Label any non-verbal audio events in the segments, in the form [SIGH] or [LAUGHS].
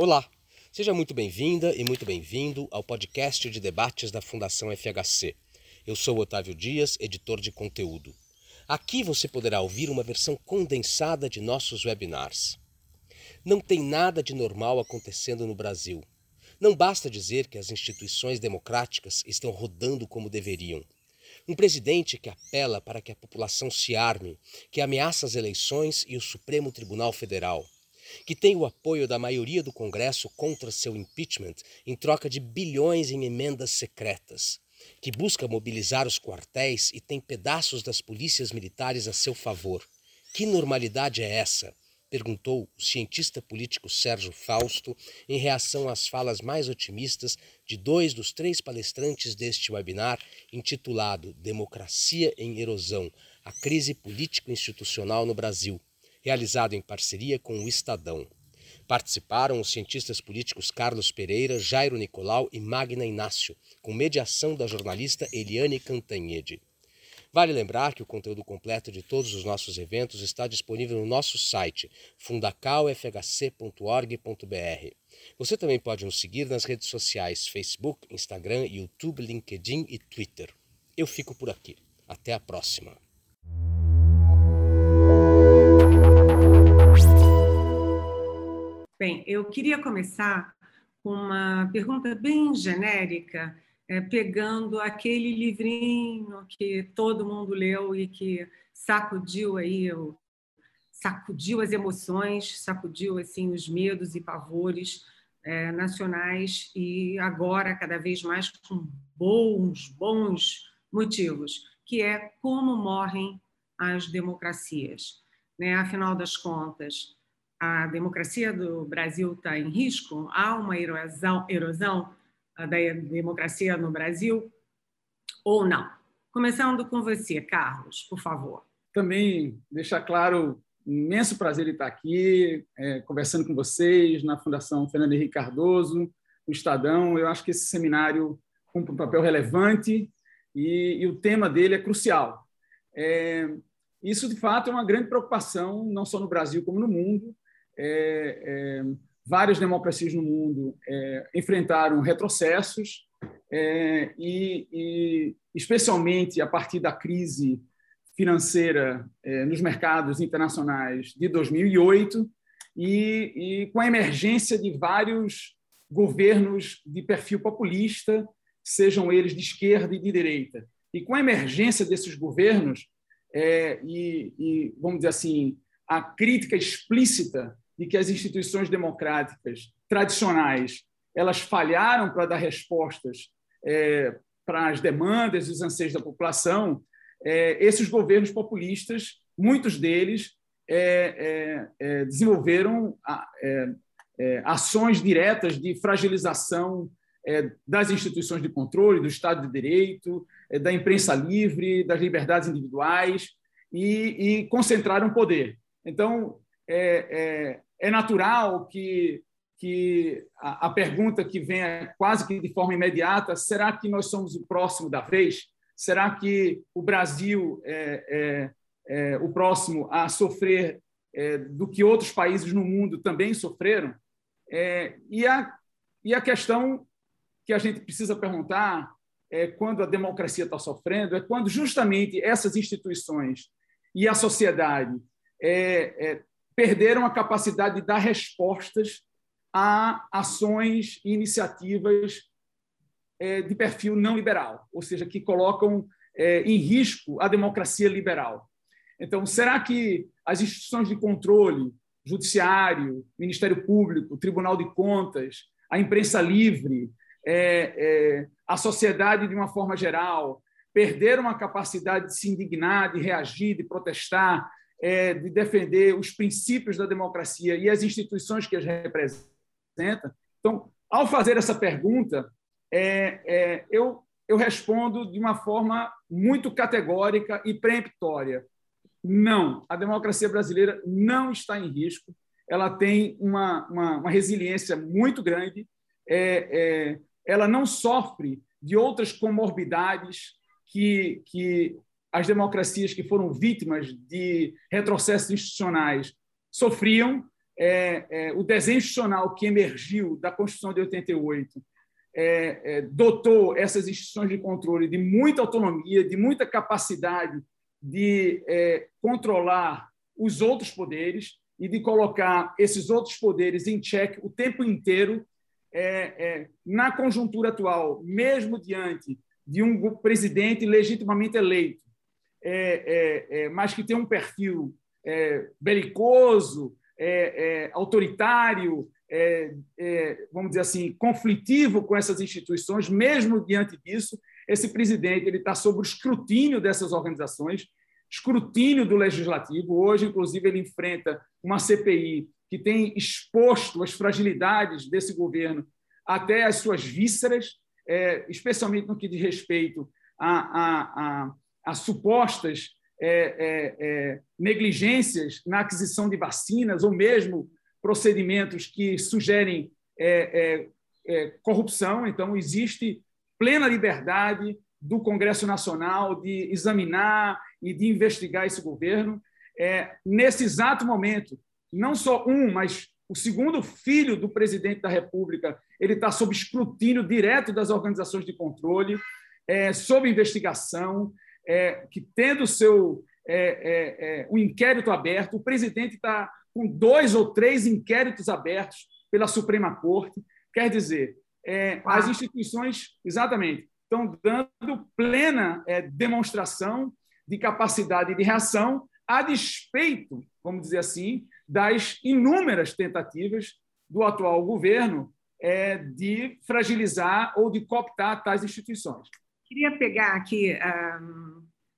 Olá, seja muito bem-vinda e muito bem-vindo ao podcast de debates da Fundação FHC. Eu sou Otávio Dias, editor de conteúdo. Aqui você poderá ouvir uma versão condensada de nossos webinars. Não tem nada de normal acontecendo no Brasil. Não basta dizer que as instituições democráticas estão rodando como deveriam. Um presidente que apela para que a população se arme, que ameaça as eleições e o Supremo Tribunal Federal que tem o apoio da maioria do Congresso contra seu impeachment em troca de bilhões em emendas secretas, que busca mobilizar os quartéis e tem pedaços das polícias militares a seu favor. Que normalidade é essa? perguntou o cientista político Sérgio Fausto em reação às falas mais otimistas de dois dos três palestrantes deste webinar, intitulado Democracia em Erosão: A Crise Político-Institucional no Brasil realizado em parceria com o Estadão. Participaram os cientistas políticos Carlos Pereira, Jairo Nicolau e Magna Inácio, com mediação da jornalista Eliane Cantanhede. Vale lembrar que o conteúdo completo de todos os nossos eventos está disponível no nosso site fundacalfhc.org.br. Você também pode nos seguir nas redes sociais Facebook, Instagram, YouTube, LinkedIn e Twitter. Eu fico por aqui. Até a próxima. Bem, eu queria começar com uma pergunta bem genérica, é, pegando aquele livrinho que todo mundo leu e que sacudiu aí, sacudiu as emoções, sacudiu assim os medos e pavores é, nacionais e agora cada vez mais com bons, bons motivos, que é como morrem as democracias. Né? Afinal das contas, a democracia do Brasil está em risco? Há uma erosão, erosão da democracia no Brasil ou não? Começando com você, Carlos, por favor. Também deixar claro, imenso prazer estar aqui, é, conversando com vocês na Fundação Fernando Henrique Cardoso, no Estadão. Eu acho que esse seminário cumpre um papel relevante e, e o tema dele é crucial. É, isso, de fato, é uma grande preocupação, não só no Brasil, como no mundo é, é, várias democracias no mundo é, enfrentaram retrocessos é, e, e, especialmente a partir da crise financeira nos mercados internacionais de 2008 e, e com a emergência de vários governos de perfil populista, sejam eles de esquerda e de direita. E com a emergência desses governos, é, e, e, vamos dizer assim, a crítica explícita de que as instituições democráticas tradicionais elas falharam para dar respostas é, para as demandas e os anseios da população, é, esses governos populistas, muitos deles é, é, é desenvolveram é, ações diretas de fragilização das instituições de controle, do Estado de Direito, da imprensa livre, das liberdades individuais e, e concentraram poder. Então, é, é natural que, que a, a pergunta que vem é quase que de forma imediata: será que nós somos o próximo da vez? Será que o Brasil é, é, é o próximo a sofrer é, do que outros países no mundo também sofreram? É, e, a, e a questão que a gente precisa perguntar é quando a democracia está sofrendo, é quando justamente essas instituições e a sociedade é, é, perderam a capacidade de dar respostas a ações e iniciativas é, de perfil não liberal, ou seja, que colocam é, em risco a democracia liberal. Então, será que as instituições de controle, judiciário, Ministério Público, Tribunal de Contas, a imprensa livre, é, a sociedade de uma forma geral, perderam a capacidade de se indignar, de reagir, de protestar, é, de defender os princípios da democracia e as instituições que as representam. Então, ao fazer essa pergunta, é, é, eu, eu respondo de uma forma muito categórica e preemptória. Não, a democracia brasileira não está em risco, ela tem uma, uma, uma resiliência muito grande, é, é, ela não sofre de outras comorbidades que, que as democracias que foram vítimas de retrocessos institucionais sofriam. é, é, o desenho institucional que emergiu da Constituição de 88 é, é, dotou essas instituições de controle de muita autonomia, de muita capacidade de é, controlar os outros poderes e de colocar esses outros poderes em xeque o tempo inteiro. É, na conjuntura atual, mesmo diante de um presidente legitimamente eleito, mas que tem um perfil belicoso, autoritário, é, é, vamos dizer assim, conflitivo com essas instituições, mesmo diante disso, esse presidente ele está sob o escrutínio dessas organizações, escrutínio do legislativo. Hoje, inclusive, ele enfrenta uma CPI que tem exposto as fragilidades desse governo até as suas vísceras, é, especialmente no que diz respeito a, a, a, a supostas é, é, é negligências na aquisição de vacinas ou mesmo procedimentos que sugerem é, é, corrupção. Então, existe plena liberdade do Congresso Nacional de examinar e de investigar esse governo. Nesse exato momento, não só um, mas o segundo filho do presidente da República, ele está sob escrutínio direto das organizações de controle, é, sob investigação, é, que tendo seu é, é, um inquérito aberto, o presidente está com dois ou três inquéritos abertos pela Suprema Corte. Quer dizer, é, as instituições, exatamente, estão dando plena é, demonstração de capacidade de reação, a despeito, vamos dizer assim, das inúmeras tentativas do atual governo é, de fragilizar ou de cooptar tais instituições. Queria pegar aqui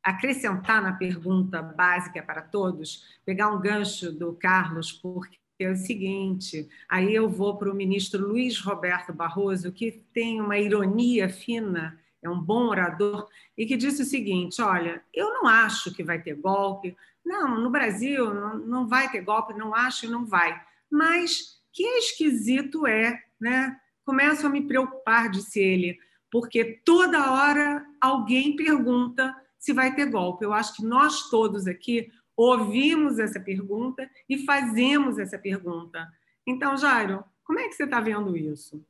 acrescentar na pergunta básica para todos, pegar um gancho do Carlos, porque é o seguinte: aí eu vou para o ministro Luiz Roberto Barroso, que tem uma ironia fina, é um bom orador, e que disse o seguinte: olha, eu não acho que vai ter golpe, não, no Brasil não, vai ter golpe, não acho e não vai, mas que esquisito é, né? Começo a me preocupar, disse ele, porque toda hora alguém pergunta se vai ter golpe. Eu acho que nós todos aqui ouvimos essa pergunta e fazemos essa pergunta. Então, Jairo, como é que você está vendo isso?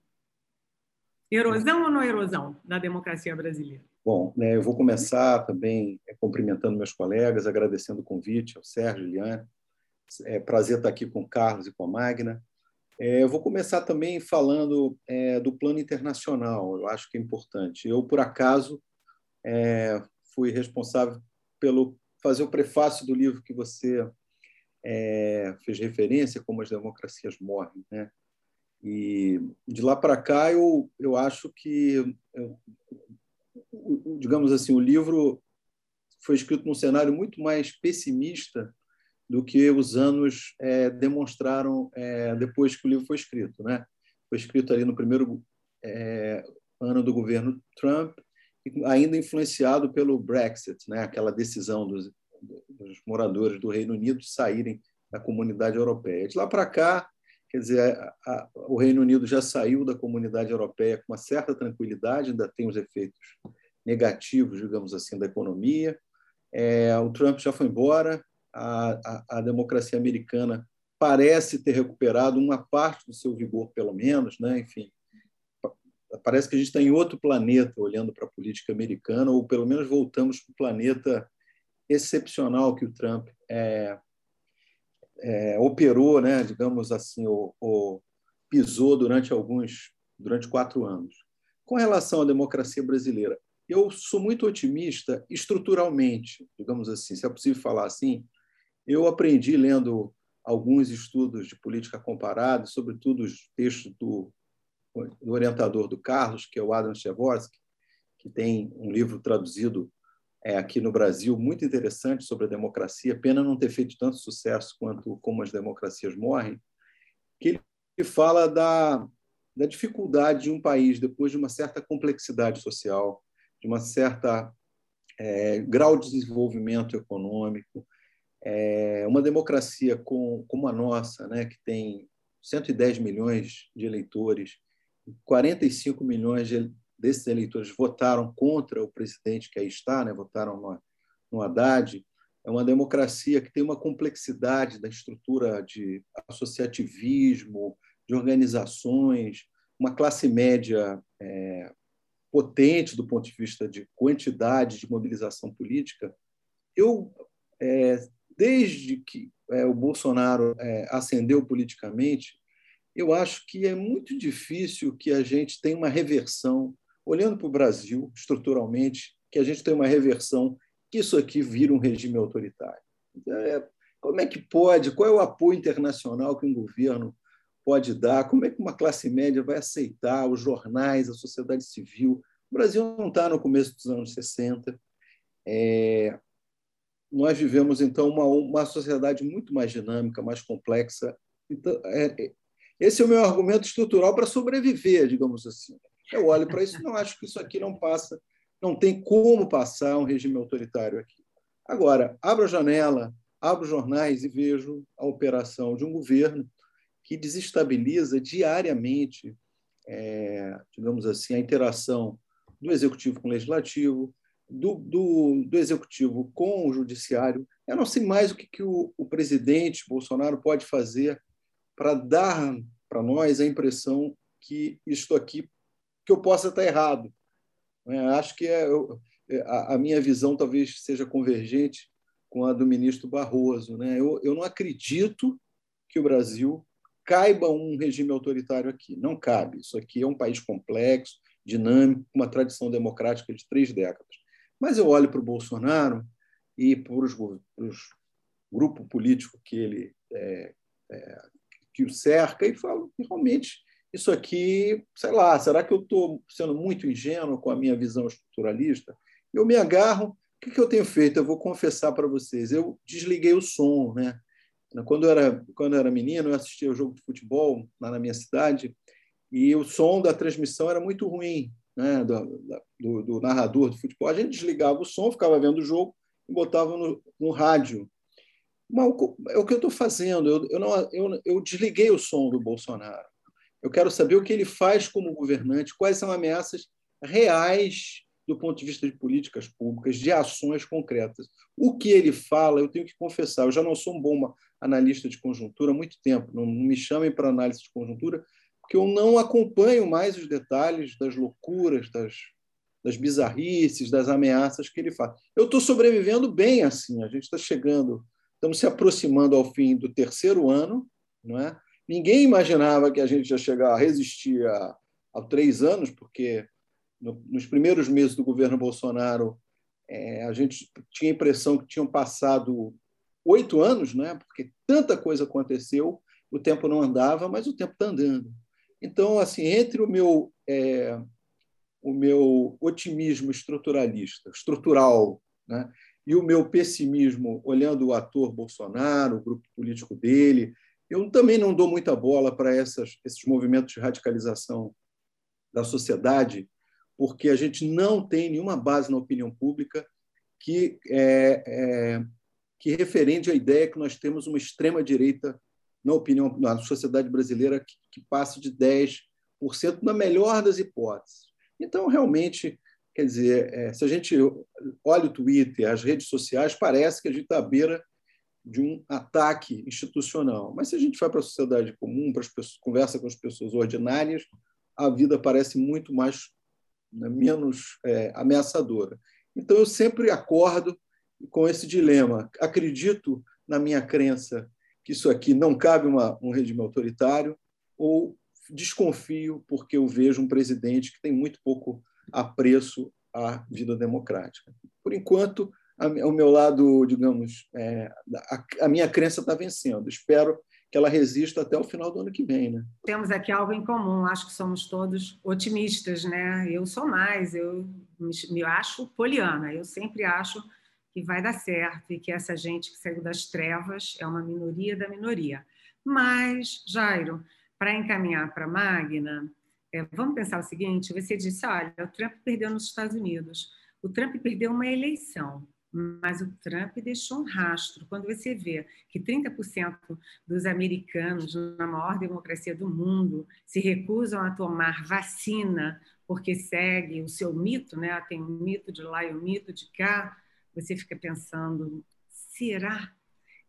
Erosão ou não erosão da democracia brasileira? Bom, né, eu vou começar também é, cumprimentando meus colegas, agradecendo o convite ao Sérgio, Liane. É prazer estar aqui com o Carlos e com a Magna. É, eu vou começar também falando é, do plano internacional, eu acho que é importante. Eu, por acaso, é, fui responsável pelo fazer o prefácio do livro que você é, fez referência, como as democracias morrem, né? E de lá para cá eu eu acho que eu, digamos assim o livro foi escrito num cenário muito mais pessimista do que os anos é, demonstraram é, depois que o livro foi escrito, né? Foi escrito ali no primeiro é, ano do governo Trump ainda influenciado pelo Brexit, né? aquela decisão dos, dos moradores do Reino Unido saírem da comunidade europeia. De lá para cá, quer dizer, a, a, o Reino Unido já saiu da comunidade europeia com uma certa tranquilidade, ainda tem os efeitos negativos, digamos assim, da economia. É, o Trump já foi embora, a, a, democracia americana parece ter recuperado uma parte do seu vigor, pelo menos, né? enfim, parece que a gente está em outro planeta olhando para a política americana, ou pelo menos voltamos para o planeta excepcional que o Trump é, é, operou, né, digamos assim, ou, ou pisou durante alguns, durante quatro anos. Com relação à democracia brasileira, eu sou muito otimista estruturalmente, digamos assim, se é possível falar assim. Eu aprendi lendo alguns estudos de política comparada, sobretudo os textos do do orientador do Carlos, que é o Adam Chevorsky, que tem um livro traduzido é, aqui no Brasil muito interessante sobre a democracia. Pena não ter feito tanto sucesso quanto Como as Democracias Morrem, que ele fala da, da dificuldade de um país, depois de uma certa complexidade social, de uma certa é, grau de desenvolvimento econômico, é, uma democracia com, como a nossa, né, que tem 110 milhões de eleitores, 45 milhões de, desses eleitores votaram contra o presidente que aí está, né? votaram no, no Haddad. é uma democracia que tem uma complexidade da estrutura de associativismo, de organizações, uma classe média é, potente do ponto de vista de quantidade de mobilização política. Eu, é, desde que é, o Bolsonaro é, ascendeu politicamente, eu acho que é muito difícil que a gente tenha uma reversão, olhando para o Brasil estruturalmente, que a gente tenha uma reversão, que isso aqui vira um regime autoritário. É, como é que pode? Qual é o apoio internacional que um governo pode dar? Como é que uma classe média vai aceitar os jornais, a sociedade civil? O Brasil não está no começo dos anos 60. É, nós vivemos, então, uma, uma sociedade muito mais dinâmica, mais complexa. Então, é, é esse é o meu argumento estrutural para sobreviver, digamos assim. Eu olho para isso e não acho que isso aqui não passa, não tem como passar um regime autoritário aqui. Agora, abro a janela, abro jornais e vejo a operação de um governo que desestabiliza diariamente, é, digamos assim, a interação do executivo com o legislativo, do, do, do, executivo com o judiciário. Eu não sei mais o que, que o, o presidente Bolsonaro pode fazer para dar para nós a impressão que isto aqui que eu possa estar errado. É, acho que é, eu, é, a, a, minha visão talvez seja convergente com a do ministro Barroso. Né? Eu, eu não acredito que o Brasil caiba um regime autoritário aqui. Não cabe. Isso aqui é um país complexo, dinâmico, com uma tradição democrática de três décadas. Mas eu olho para o Bolsonaro e para os, grupo político que ele é, é, que o cerca e falo, realmente, isso aqui, sei lá, será que eu estou sendo muito ingênuo com a minha visão estruturalista? Eu me agarro, o que, eu tenho feito? Eu vou confessar para vocês, eu desliguei o som, né? Quando eu era, quando eu era menino, eu assistia o jogo de futebol lá na minha cidade e o som da transmissão era muito ruim, né? do, do, do narrador do futebol. A gente desligava o som, ficava vendo o jogo e botava no, no rádio é o que eu estou fazendo. Eu, eu, não, eu, eu desliguei o som do Bolsonaro. Eu quero saber o que ele faz como governante, quais são ameaças reais do ponto de vista de políticas públicas, de ações concretas. O que ele fala, eu tenho que confessar, eu já não sou um bom analista de conjuntura há muito tempo, não me chamem para análise de conjuntura, porque eu não acompanho mais os detalhes das loucuras, das, das bizarrices, das ameaças que ele faz. Eu estou sobrevivendo bem assim, a gente está chegando Estamos se aproximando ao fim do terceiro ano, não é? Ninguém imaginava que a gente ia chegar a resistir a, a três anos, porque no, nos primeiros meses do governo Bolsonaro é, a gente tinha a impressão que tinham passado oito anos, né? porque tanta coisa aconteceu, o tempo não andava, mas o tempo está andando. Então, assim, entre o meu é, o meu otimismo estruturalista, estrutural, né? E o meu pessimismo, olhando o ator Bolsonaro, o grupo político dele, eu também não dou muita bola para essas, esses movimentos de radicalização da sociedade, porque a gente não tem nenhuma base na opinião pública que, é, é, que referende a ideia que nós temos uma extrema-direita na opinião na sociedade brasileira que, que passe de 10%, na melhor das hipóteses. Então, realmente, Quer dizer, é, se a gente olha o Twitter, as redes sociais, parece que a gente está à beira de um ataque institucional. Mas se a gente vai para a sociedade comum, para as pessoas, conversa com as pessoas ordinárias, a vida parece muito mais né, menos é, ameaçadora. Então eu sempre acordo com esse dilema. Acredito na minha crença que isso aqui não cabe uma, um regime autoritário ou desconfio porque eu vejo um presidente que tem muito pouco apreço à vida democrática. Por enquanto, o meu lado, digamos, é, a, a minha crença está vencendo. Espero que ela resista até o final do ano que vem, né? Temos aqui algo em comum. Acho que somos todos otimistas, né? Eu sou mais. Eu me, me acho poliana. Eu sempre acho que vai dar certo e que essa gente que saiu das trevas é uma minoria da minoria. Mas, Jairo, para encaminhar para Magna, é, vamos pensar o seguinte: você disse, olha, o Trump perdeu nos Estados Unidos. O Trump perdeu uma eleição, mas o Trump deixou um rastro. Quando você vê que 30% dos americanos, na maior democracia do mundo, se recusam a tomar vacina porque segue o seu mito, né? tem um mito de lá e um mito de cá, você fica pensando será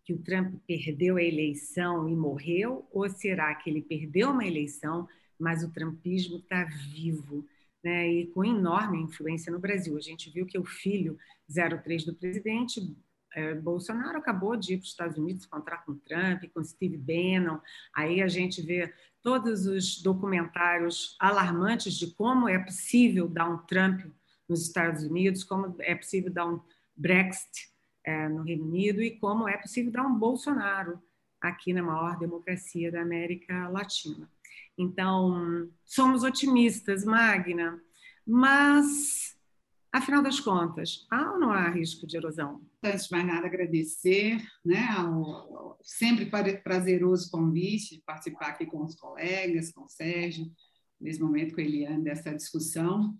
que o Trump perdeu a eleição e morreu? Ou será que ele perdeu uma eleição, mas o trumpismo está vivo? Né, e com enorme influência no Brasil. A gente viu que o filho 03 do presidente é, Bolsonaro acabou de ir para os Estados Unidos encontrar com Trump, com Steve Bannon. Aí a gente vê todos os documentários alarmantes de como é possível dar um Trump nos Estados Unidos, como é possível dar um Brexit é, no Reino Unido e como é possível dar um Bolsonaro aqui na maior democracia da América Latina. Então, somos otimistas, Magna, mas Afinal das contas, há ou não há risco de erosão? Antes de mais nada, agradecer, né, ao, sempre prazeroso convite participar aqui com os colegas, com o Sérgio, nesse momento com a Eliane, dessa discussão.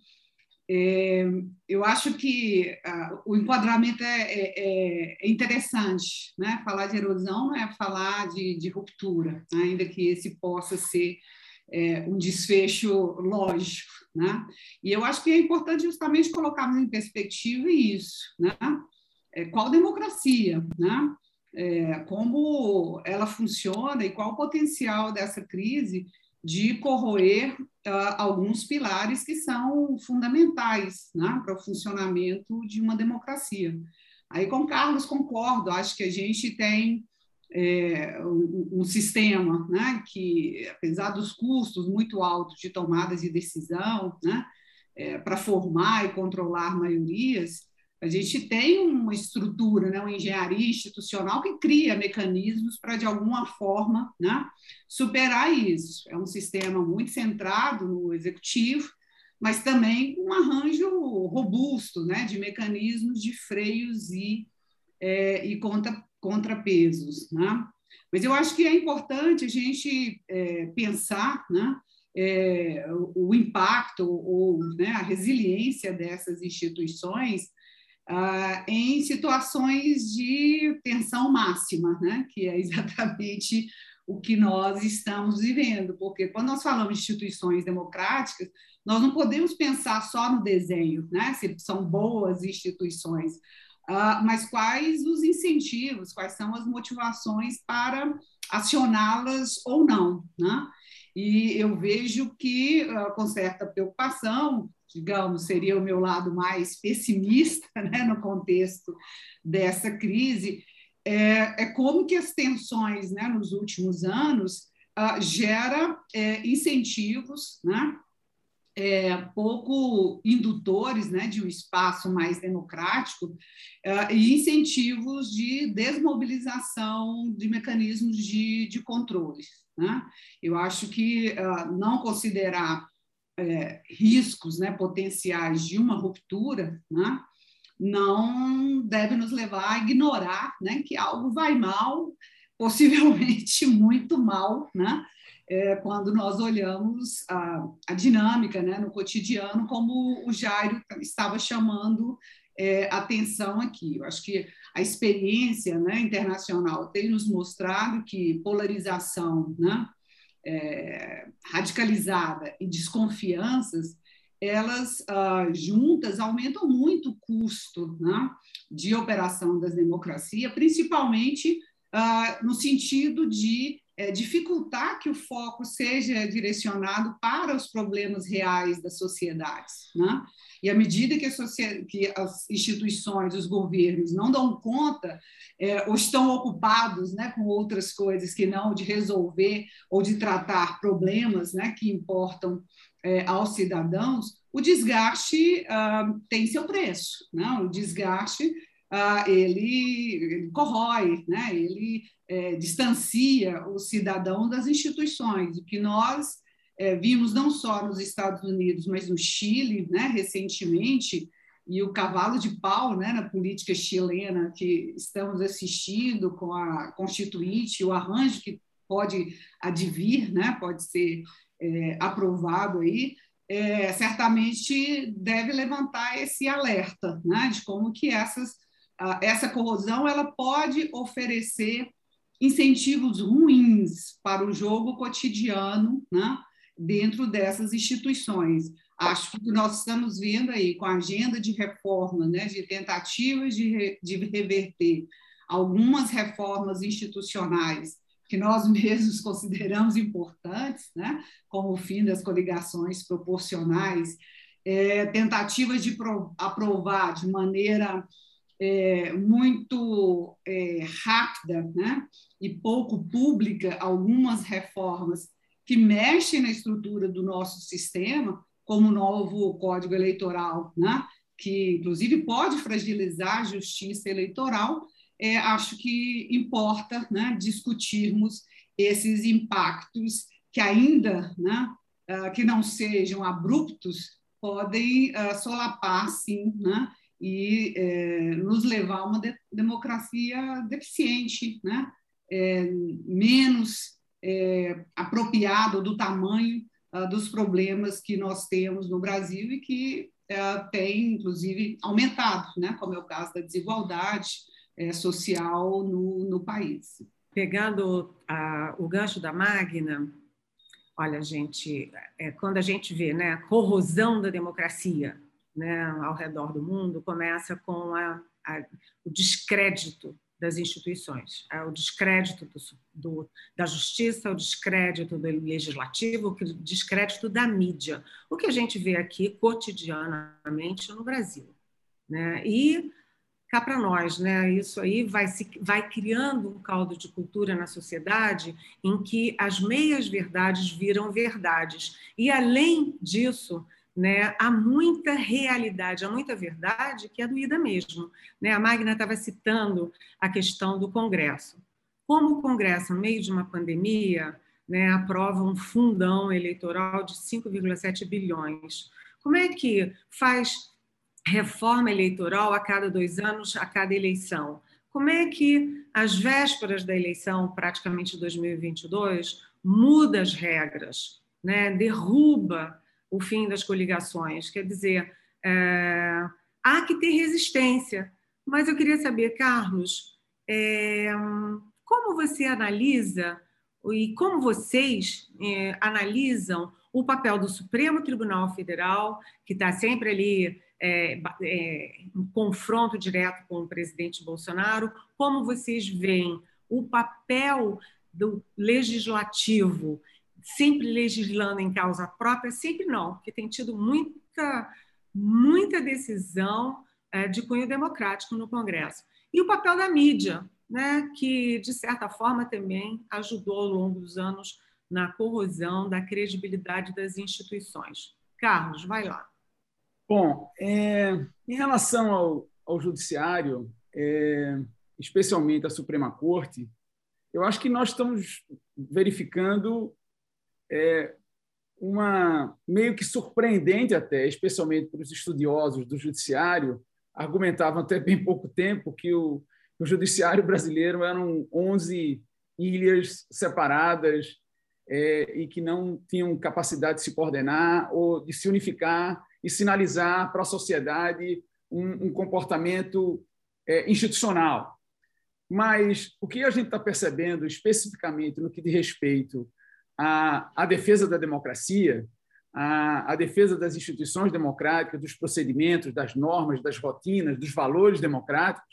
É, eu acho que uh, o enquadramento é, é, é, interessante. Né? Falar de erosão não é falar de, de ruptura, ainda que esse possa ser é, um desfecho lógico. Né? E eu acho que é importante justamente colocarmos em perspectiva isso. Né? É, qual democracia? Né? É, como ela funciona e qual o potencial dessa crise de corroer uh, alguns pilares que são fundamentais né, para o funcionamento de uma democracia. Aí com Carlos concordo, acho que a gente tem é, um, um, sistema né, que, apesar dos custos muito altos de tomadas de decisão, né, é, para formar e controlar maiorias, a gente tem uma estrutura, né, uma engenharia institucional que cria mecanismos para, de alguma forma, né, superar isso. É um sistema muito centrado no executivo, mas também um arranjo robusto né, de mecanismos de freios e, é, e contra, contrapesos. Né? Mas eu acho que é importante a gente é, pensar né, é, o, impacto ou né, a resiliência dessas instituições ah, em situações de tensão máxima, né, que é exatamente o que nós estamos vivendo, porque quando nós falamos de instituições democráticas, nós não podemos pensar só no desenho, né? se são boas instituições. Uh, mas quais os incentivos, quais são as motivações para acioná-las ou não. Né? E eu vejo que, uh, com certa preocupação, digamos, seria o meu lado mais pessimista [LAUGHS] né, no contexto dessa crise, é, é como que as tensões né, nos últimos anos uh, gera é, incentivos né, é, pouco indutores né, de um espaço mais democrático uh, e incentivos de desmobilização de mecanismos de, de controle. Né? Eu acho que uh, não considerar é, riscos né, potenciais de uma ruptura né, não deve nos levar a ignorar né, que algo vai mal, [LAUGHS] possivelmente muito mal, né? É, quando nós olhamos a, a dinâmica né, no cotidiano, como o Jairo estava chamando é, atenção aqui. Eu acho que a experiência né, internacional tem nos mostrado que polarização né, é, radicalizada e desconfianças, elas ah, juntas aumentam muito o custo né, de operação das democracias, principalmente ah, no sentido de dificultar que o foco seja direcionado para os problemas reais das sociedades. Né? E à medida que, que, as instituições, os governos não dão conta é, ou estão ocupados né, com outras coisas que não de resolver ou de tratar problemas né, que importam é, aos cidadãos, o desgaste ah, tem seu preço. Né? O desgaste ah, ele, ele corrói, né? ele é, distancia o cidadão das instituições, o que nós é, vimos não só nos Estados Unidos, mas no Chile, né, recentemente, e o cavalo de pau né, na política chilena que estamos assistindo com a Constituinte, o arranjo que pode advir, né, pode ser é, aprovado aí, é, certamente deve levantar esse alerta né, de como que essas, essa corrosão ela pode oferecer incentivos ruins para o jogo cotidiano né, dentro dessas instituições. Acho que nós estamos vendo aí com a agenda de reforma, né, de tentativas de, re, de reverter algumas reformas institucionais que nós [LAUGHS] mesmos consideramos importantes, né? como o fim das coligações proporcionais, é, tentativas de aprovar de maneira é, muito é, rápida né? e pouco pública algumas reformas que mexem na estrutura do nosso sistema, como o novo Código Eleitoral, né? que inclusive pode fragilizar a justiça eleitoral, é, acho que importa né, discutirmos esses impactos que ainda né, uh, que não sejam abruptos podem uh, solapar sim né, e é, nos levar a uma de democracia deficiente, né, é, menos é, apropriado do tamanho uh, dos problemas que nós temos no Brasil e que tem, inclusive, aumentado, né, como é o caso da desigualdade, é, social no, no país. Pegando o gancho da Magna, olha, gente, é, quando a gente vê né, a corrosão da democracia né, ao redor do mundo, começa com a, a, o descrédito das instituições, é, o descrédito do, do, da justiça, o descrédito do legislativo, o descrédito da mídia, o que a gente vê aqui cotidianamente no Brasil. Né? E cá para nós, né? Isso aí vai se vai criando um caldo de cultura na sociedade em que as meias verdades viram verdades. E além disso, né, há muita realidade, há muita verdade que é doída mesmo. Né? A Magna estava citando a questão do Congresso. Como o Congresso, no meio de uma pandemia, né, aprova um fundão eleitoral de 5,7 bilhões, como é que faz reforma eleitoral a cada dois anos, a cada eleição. Como é que, às vésperas da eleição, praticamente 2022, muda as regras, né? derruba o fim das coligações? Quer dizer, é, há que ter resistência. Mas eu queria saber, Carlos, é, como você analisa e como vocês é, analisam o papel do Supremo Tribunal Federal, que está sempre ali é, em confronto direto com o presidente Bolsonaro, como vocês veem o papel do legislativo, sempre legislando em causa própria, sempre não, porque tem tido muita, muita decisão é, de cunho democrático no Congresso. E o papel da mídia, né, que, de certa forma, também ajudou ao longo dos anos na corrosão da credibilidade das instituições. Carlos, vai lá. Bom, é, em relação ao, ao judiciário, é, especialmente a Suprema Corte, eu acho que nós estamos verificando é, uma meio que surpreendente até, especialmente para os estudiosos do judiciário, argumentavam até bem pouco tempo que o, o judiciário brasileiro eram 11 ilhas separadas é, e que não tinham capacidade de se coordenar ou de se unificar e sinalizar para a sociedade um, um comportamento é, institucional. Mas o que a gente está percebendo especificamente no que diz respeito à, à defesa da democracia, à, à defesa das instituições democráticas, dos procedimentos, das normas, das rotinas, dos valores democráticos,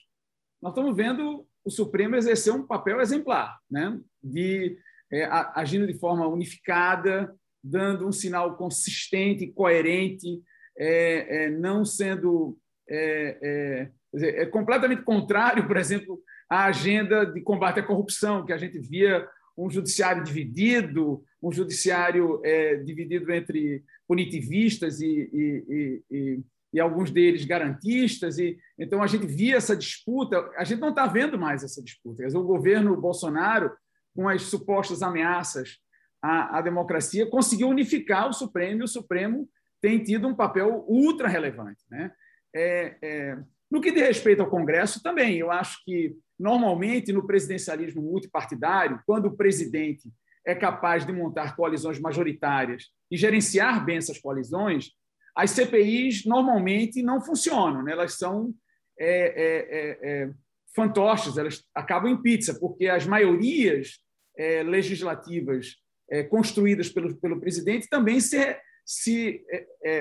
nós estamos vendo o Supremo exercer um papel exemplar, né? de é, agindo de forma unificada, dando um sinal consistente, coerente, é, é, não sendo é, é, é, completamente contrário, por exemplo, à agenda de combate à corrupção, que a gente via um judiciário dividido, um judiciário é, dividido entre punitivistas e, e, e, e, alguns deles garantistas. E, então, a gente via essa disputa, a gente não está vendo mais essa disputa. o governo Bolsonaro, com as supostas ameaças à, à democracia, conseguiu unificar o Supremo, e o Supremo tem tido um papel ultra relevante. Né? É, é, no que diz respeito ao Congresso, também, eu acho que, normalmente, no presidencialismo multipartidário, quando o presidente é capaz de montar coalizões majoritárias e gerenciar bem essas coalizões, as CPIs normalmente não funcionam, né? elas são é, é, é, é fantoches, elas acabam em pizza, porque as maiorias é, legislativas é, construídas pelo, pelo presidente também se, se,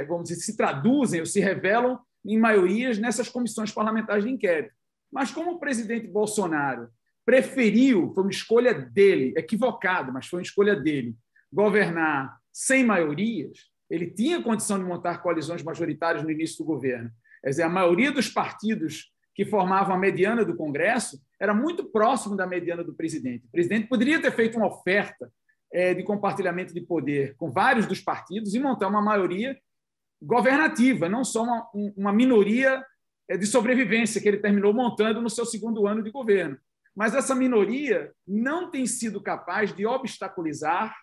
vamos dizer, se traduzem ou se revelam em maiorias nessas comissões parlamentares de inquérito. Mas como o presidente Bolsonaro preferiu, foi uma escolha dele, equivocado, mas foi uma escolha dele, governar sem maiorias, ele tinha condição de montar coalizões majoritárias no início do governo. Quer dizer, a maioria dos partidos que formavam a mediana do Congresso era muito próximo da mediana do presidente. O presidente poderia ter feito uma oferta é, de compartilhamento de poder com vários dos partidos e montar uma maioria governativa, não só uma, uma minoria de sobrevivência que ele terminou montando no seu segundo ano de governo. Mas essa minoria não tem sido capaz de obstaculizar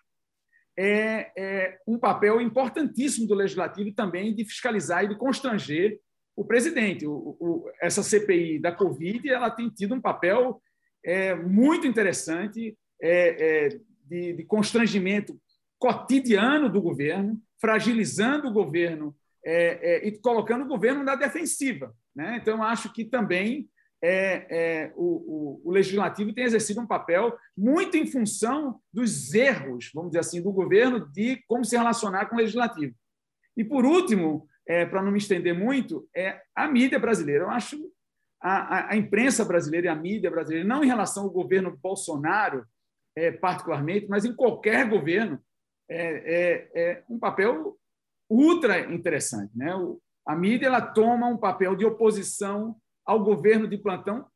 é, é, um papel importantíssimo do legislativo também de fiscalizar e de constranger o presidente. O, o, essa CPI da Covid ela tem tido um papel é, muito interessante é, é, de, de, constrangimento cotidiano do governo, fragilizando o governo é, é, e colocando o governo na defensiva. Né? Então, acho que também é, o, o, legislativo tem exercido um papel muito em função dos erros, vamos dizer assim, do governo de como se relacionar com o legislativo. E, por último, é, para não me estender muito, é a mídia brasileira. Eu acho a, a, imprensa brasileira e a mídia brasileira, não em relação ao governo Bolsonaro, é, particularmente, mas em qualquer governo, é, é, é um papel ultra interessante. Né? A mídia ela toma um papel de oposição ao governo de plantão,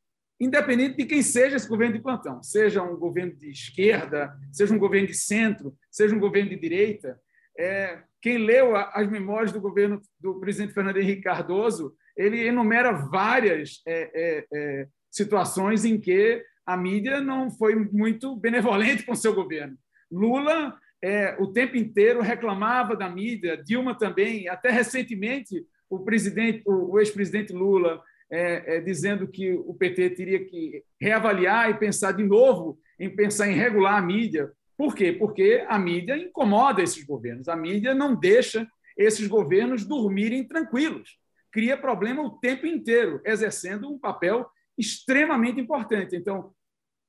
independente de quem seja esse governo de plantão, seja um governo de esquerda, seja um governo de centro, seja um governo de direita. É, quem leu as memórias do governo do presidente Fernando Henrique Cardoso, ele enumera várias é, é, é, situações em que a mídia não foi muito benevolente [LAUGHS] com o seu governo. Lula, é, o tempo inteiro, reclamava da mídia, Dilma também, até recentemente, o, presidente, o, ex-presidente Lula é, é, dizendo que o PT teria que reavaliar e pensar de novo em pensar em regular a mídia, por quê? Porque a mídia incomoda esses governos. A mídia não deixa esses governos dormirem tranquilos. Cria problema o tempo inteiro, exercendo um papel extremamente importante. Então,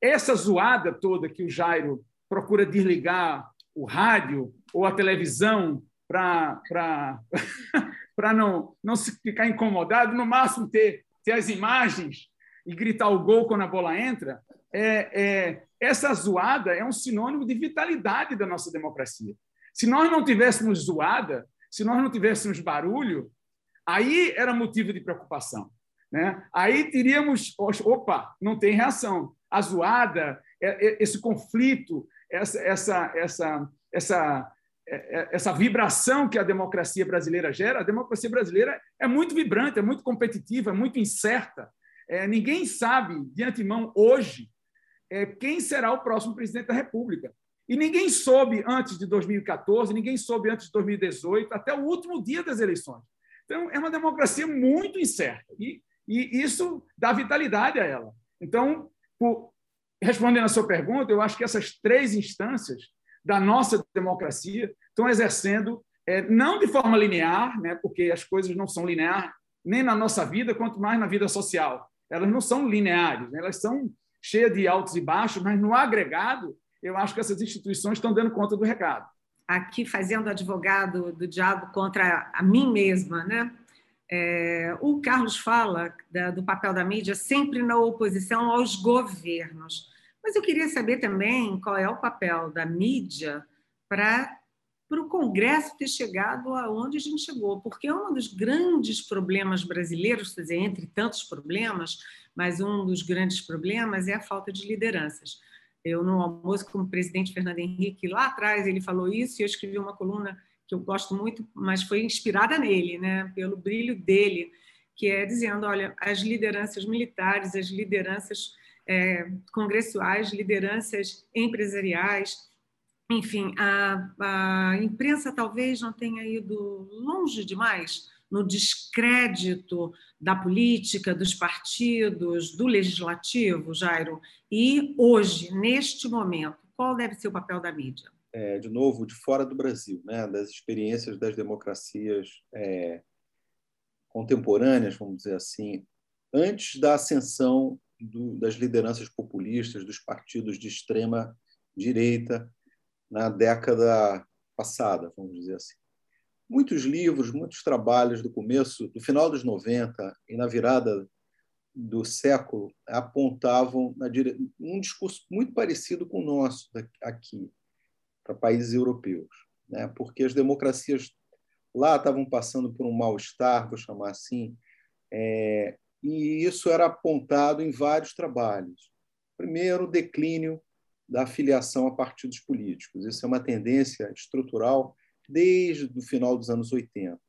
essa zoada toda que o Jairo procura desligar o rádio ou a televisão para [LAUGHS] não, não se ficar incomodado, no máximo ter, ter as imagens e gritar o gol quando a bola entra, é, é, essa zoada é um sinônimo de vitalidade da nossa democracia. Se nós não tivéssemos zoada, se nós não tivéssemos barulho, aí era motivo de preocupação. Né? Aí teríamos, opa, não tem reação. A zoada, é, é, esse conflito, essa, essa, essa, essa, é, essa vibração que a democracia brasileira gera, a democracia brasileira é muito vibrante, é muito competitiva, é muito incerta. É, ninguém sabe de antemão hoje é, quem será o próximo presidente da República. E ninguém soube antes de 2014, ninguém soube antes de 2018, até o último dia das eleições. Então, é uma democracia muito incerta. E, e isso dá vitalidade a ela. Então, por, respondendo a sua pergunta, eu acho que essas três instâncias da nossa democracia estão exercendo, é, não de forma linear, né, porque as coisas não são lineares, nem na nossa vida, quanto mais na vida social. Elas não são lineares, né, elas são cheia de altos e baixos, mas no agregado, eu acho que essas instituições estão dando conta do recado. Aqui, fazendo advogado do diabo contra a mim mesma, né? É, o Carlos fala da, do papel da mídia sempre na oposição aos governos. Mas eu queria saber também qual é o papel da mídia para para o Congresso ter chegado aonde a gente chegou, porque é um dos grandes problemas brasileiros, quer dizer, entre tantos problemas, mas um dos grandes problemas é a falta de lideranças. Eu, no almoço com o presidente Fernando Henrique, lá atrás, ele falou isso e eu escrevi uma coluna que eu gosto muito, mas foi inspirada nele, né, pelo brilho dele, que é dizendo: olha, as lideranças militares, as lideranças é, congressuais, lideranças empresariais, enfim, a, a imprensa talvez não tenha ido longe demais no descrédito da política, dos partidos, do legislativo, Jairo. E hoje, neste momento, qual deve ser o papel da mídia? É, de novo, de fora do Brasil, né? das experiências das democracias é, contemporâneas, vamos dizer assim, antes da ascensão do, das lideranças populistas, dos partidos de extrema direita, na década passada, vamos dizer assim. Muitos livros, muitos trabalhos do começo, do final dos 90 e na virada do século apontavam dire... um discurso muito parecido com o nosso aqui, para países europeus, né? porque as democracias lá estavam passando por um mal-estar, vou chamar assim, é... e isso era apontado em vários trabalhos. Primeiro, o declínio da afiliação a partidos políticos. Isso é uma tendência estrutural desde o final dos anos 80.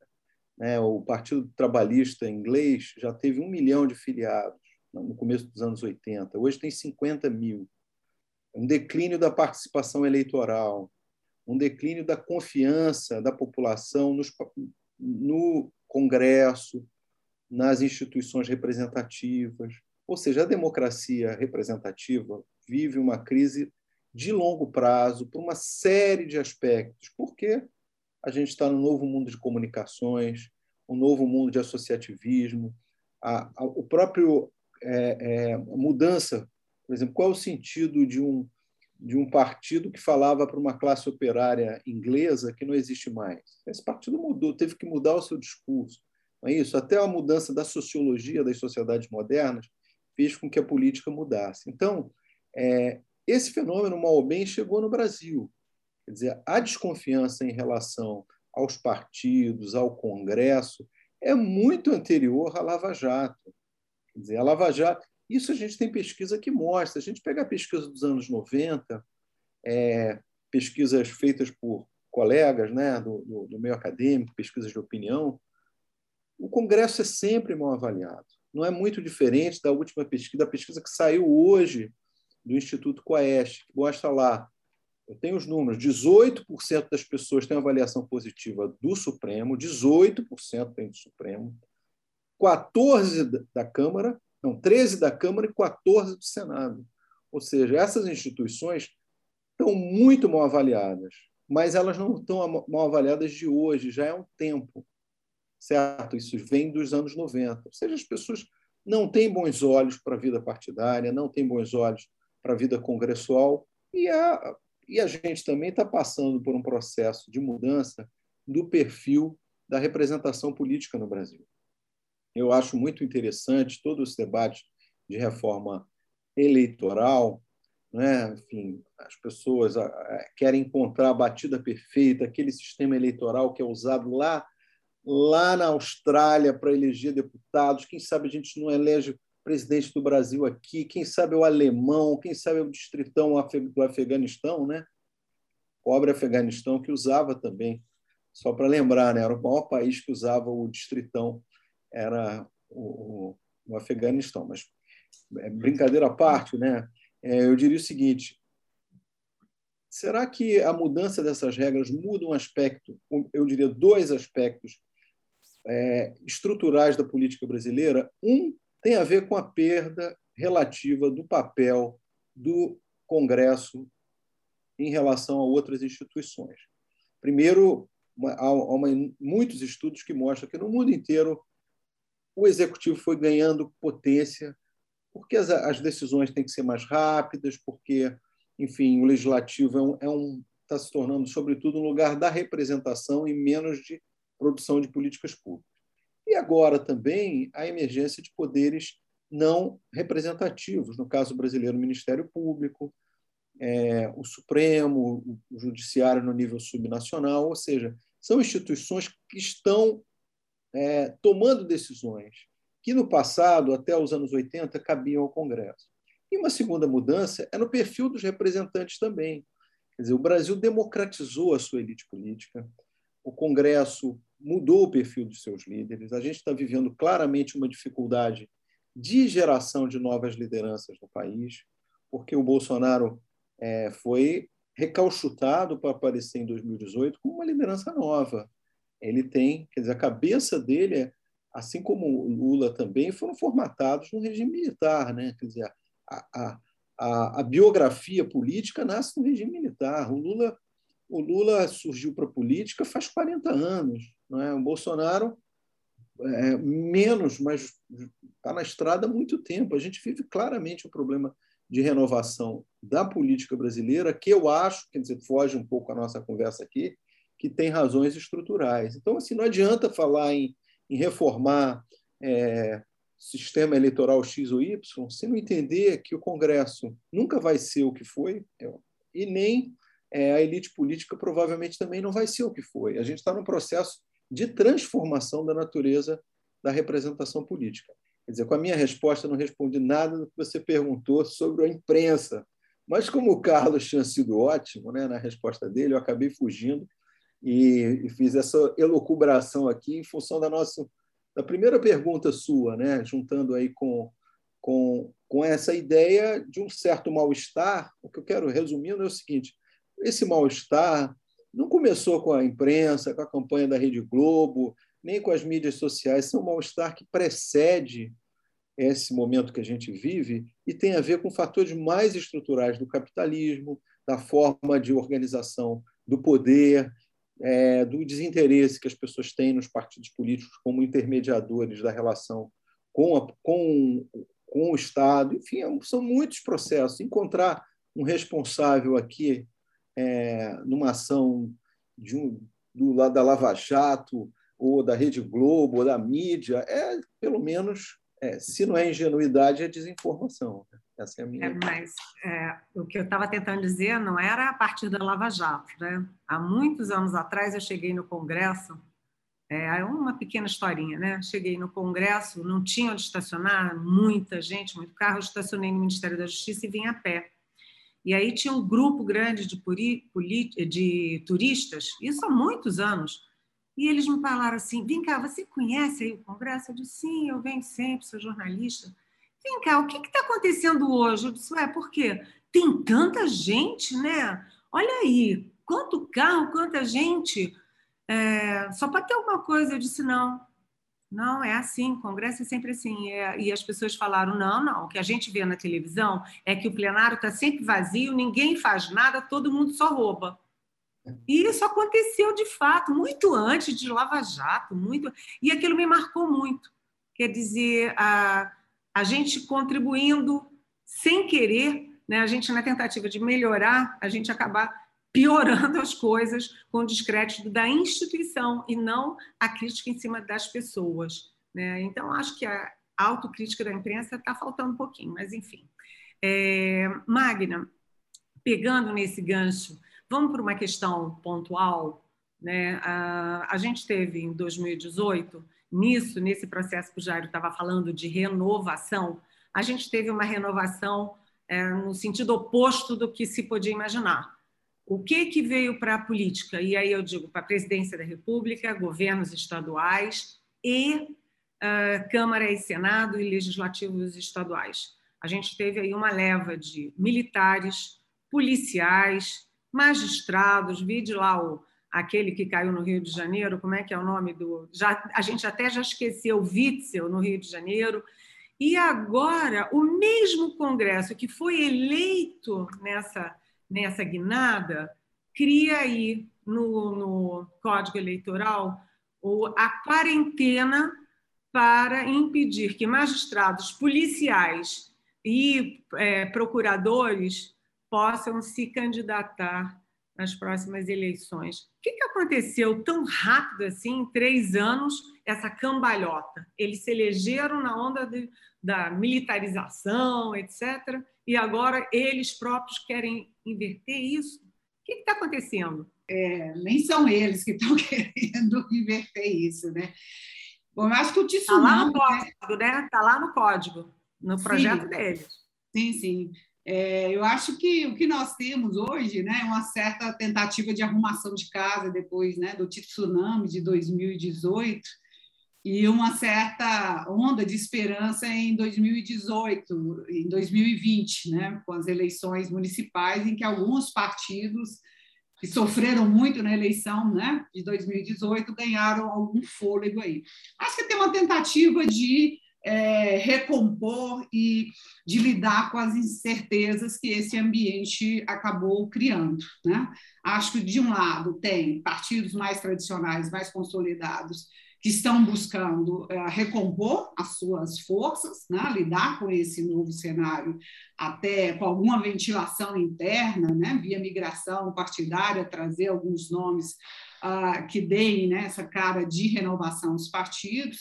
Né? O Partido Trabalhista inglês já teve um milhão de filiados no começo dos anos 80. Hoje tem 50 mil. Um declínio da participação eleitoral, um declínio da confiança da população nos, no Congresso, nas instituições representativas. Ou seja, a democracia representativa vive uma crise de longo prazo por uma série de aspectos. Por quê? a gente está no novo mundo de comunicações, um novo mundo de associativismo, a, a, o próprio é, é, mudança, por exemplo, qual é o sentido de um de um partido que falava para uma classe operária inglesa que não existe mais. Esse partido mudou, teve que mudar o seu discurso. Não é isso? Até a mudança da sociologia das sociedades modernas fez com que a política mudasse. Então, é, esse fenômeno, mal ou bem, chegou no Brasil. Quer dizer, a desconfiança em relação aos partidos, ao Congresso, é muito anterior à Lava Jato. Quer dizer, a Lava Jato, isso a gente tem pesquisa que mostra. A gente pega a pesquisa dos anos 90, é, pesquisas feitas por colegas né, do, do, do meio acadêmico, pesquisas de opinião, o Congresso é sempre mal avaliado. Não é muito diferente da última pesquisa, da pesquisa que saiu hoje do Instituto Coeste, que mostra lá eu tenho os números: 18% das pessoas têm avaliação positiva do Supremo, 18% tem do Supremo, 14 da Câmara, não, 13 da Câmara e 14 do Senado. Ou seja, essas instituições estão muito mal avaliadas, mas elas não estão mal avaliadas de hoje, já é um tempo, certo? Isso vem dos anos 90. Ou seja, as pessoas não têm bons olhos para a vida partidária, não têm bons olhos para a vida congressual, e a, e a gente também está passando por um processo de mudança do perfil da representação política no Brasil. Eu acho muito interessante todo esse debate de reforma eleitoral, né? enfim, as pessoas querem encontrar a batida perfeita, aquele sistema eleitoral que é usado lá lá na Austrália para eleger deputados. Quem sabe a gente não elege presidente do Brasil aqui, quem sabe o alemão, quem sabe o distritão do Afeganistão, né? Pobre Afeganistão que usava também, só para lembrar, né? Era o maior país que usava o distritão, era o, o Afeganistão. Mas é, brincadeira à parte, né? É, eu diria o seguinte: será que a mudança dessas regras muda um aspecto, eu diria dois aspectos é, estruturais da política brasileira? Um tem a ver com a perda relativa do papel do Congresso em relação a outras instituições. Primeiro, há uma, muitos estudos que mostram que no mundo inteiro o executivo foi ganhando potência porque as, as decisões têm que ser mais rápidas, porque, enfim, o legislativo é um, é um está se tornando, sobretudo, um lugar da representação e menos de produção de políticas públicas. E agora também a emergência de poderes não representativos, no caso brasileiro, o Ministério Público, é, o Supremo, o Judiciário no nível subnacional, ou seja, são instituições que estão é, tomando decisões que no passado, até os anos 80, cabiam ao Congresso. E uma segunda mudança é no perfil dos representantes também. Quer dizer, o Brasil democratizou a sua elite política, o Congresso mudou o perfil dos seus líderes. A gente está vivendo claramente uma dificuldade de geração de novas lideranças no país, porque o Bolsonaro é, foi recalchutado para aparecer em 2018 como uma liderança nova. Ele tem, quer dizer, a cabeça dele, assim como o Lula também, foram formatados no regime militar, né? Quer dizer, a, a, a, a biografia política nasce no regime militar. O Lula o Lula surgiu para a política faz 40 anos. Não é? O Bolsonaro, é, menos, mas está na estrada há muito tempo. A gente vive claramente o problema de renovação da política brasileira, que eu acho, quer dizer, foge um pouco a nossa conversa aqui, que tem razões estruturais. Então, assim, não adianta falar em, em reformar é, sistema eleitoral X ou Y, se não entender que o Congresso nunca vai ser o que foi, e nem é, a elite política provavelmente também não vai ser o que foi. A gente está num processo de transformação da natureza da representação política. Quer dizer, com a minha resposta, não respondi nada do que você perguntou sobre a imprensa. Mas, como o Carlos tinha sido ótimo né, na resposta dele, eu acabei fugindo e, e fiz essa elucubração aqui em função da nossa da primeira pergunta sua, né, juntando aí com, com, com essa ideia de um certo mal-estar. O que eu quero resumindo é o seguinte: esse mal-estar não começou com a imprensa, com a campanha da Rede Globo, nem com as mídias sociais. Esse é um mal-estar que precede esse momento que a gente vive e tem a ver com fatores mais estruturais do capitalismo, da forma de organização do poder, é, do desinteresse que as pessoas têm nos partidos políticos como intermediadores da relação com, a, com, com o Estado. Enfim, é são muitos processos. Encontrar um responsável aqui é, numa ação de um, do lado da Lava Jato, ou da Rede Globo, ou da mídia, é, pelo menos, é, se não é ingenuidade, é desinformação. Né? Essa é a minha. É, mas é, o que eu estava tentando dizer não era a partir da Lava Jato. Né? Há muitos anos atrás, eu cheguei no Congresso, é uma pequena historinha, né? Cheguei no Congresso, não tinha onde estacionar, muita gente, muito carro, eu estacionei no Ministério da Justiça e vim a pé. E aí tinha um grupo grande de, puri, de turistas, isso há muitos anos, e eles me falaram assim: vem cá, você conhece aí o Congresso? Eu disse: sim, eu venho sempre, sou jornalista. Vem cá, o que está acontecendo hoje? Eu disse: ué, por quê? Tem tanta gente, né? Olha aí, quanto carro, quanta gente. É, só para ter alguma coisa. Eu disse: não, não, é assim, Congresso é sempre assim. É, e as pessoas falaram: não, não, o que a gente vê na televisão é que o plenário está sempre vazio, ninguém faz nada, todo mundo só rouba. E isso aconteceu de fato, muito antes de Lava Jato, muito. E aquilo me marcou muito. Quer dizer, a, a gente contribuindo sem querer, né, a gente, na tentativa de melhorar, a gente acabar piorando as coisas com o descrédito da instituição e não a crítica em cima das pessoas. Né? Então, acho que a autocrítica da imprensa está faltando um pouquinho, mas enfim. É, Magna, pegando nesse gancho Vamos para uma questão pontual. Né? A, a gente teve em 2018, nisso, nesse processo que o Jairo estava falando de renovação, a gente teve uma renovação é, no sentido oposto do que se podia imaginar. O que, que veio para a política? E aí eu digo para a presidência da República, governos estaduais e uh, Câmara e Senado e legislativos estaduais. A gente teve aí uma leva de militares, policiais, magistrados, vide lá o, aquele que caiu no Rio de Janeiro, como é que é o nome do. Já, a gente até já esqueceu, Witzel, no Rio de Janeiro. E agora, o mesmo Congresso que foi eleito nessa, nessa guinada, cria aí no, no Código Eleitoral a quarentena para impedir que magistrados policiais e é, procuradores possam se candidatar nas próximas eleições. O que, que aconteceu tão rápido assim, em três anos, essa cambalhota? Eles se elegeram na onda de, da militarização, etc., e agora eles próprios querem inverter isso? O que está acontecendo? É, nem são eles que estão [LAUGHS] querendo inverter isso, né? Bom, eu acho que o tsunami... Está lá no código, né? Está lá no código, no projeto sim, deles. Sim, sim. É, eu acho que o que nós temos hoje né, é uma certa tentativa de arrumação de casa depois né, do tsunami de 2018 e uma certa onda de esperança em 2018, em 2020, né, com as eleições municipais, em que alguns partidos que sofreram muito na eleição né, de 2018 ganharam algum fôlego aí. Acho que tem uma tentativa de é, recompor e de lidar com as incertezas que esse ambiente acabou criando. Né? Acho que, de um lado, tem partidos mais tradicionais, mais consolidados, que estão buscando é, recompor as suas forças, né? lidar com esse novo cenário, até com alguma ventilação interna, né? via migração partidária, trazer alguns nomes uh, que deem né, essa cara de renovação aos partidos.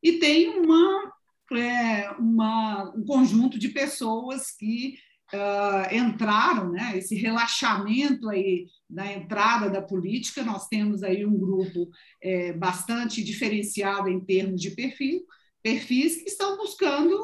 E tem uma é, uma, um conjunto de pessoas que uh, entraram, né, esse relaxamento aí da entrada da política, nós temos aí um grupo é, bastante diferenciado em termos de perfil, perfis que estão buscando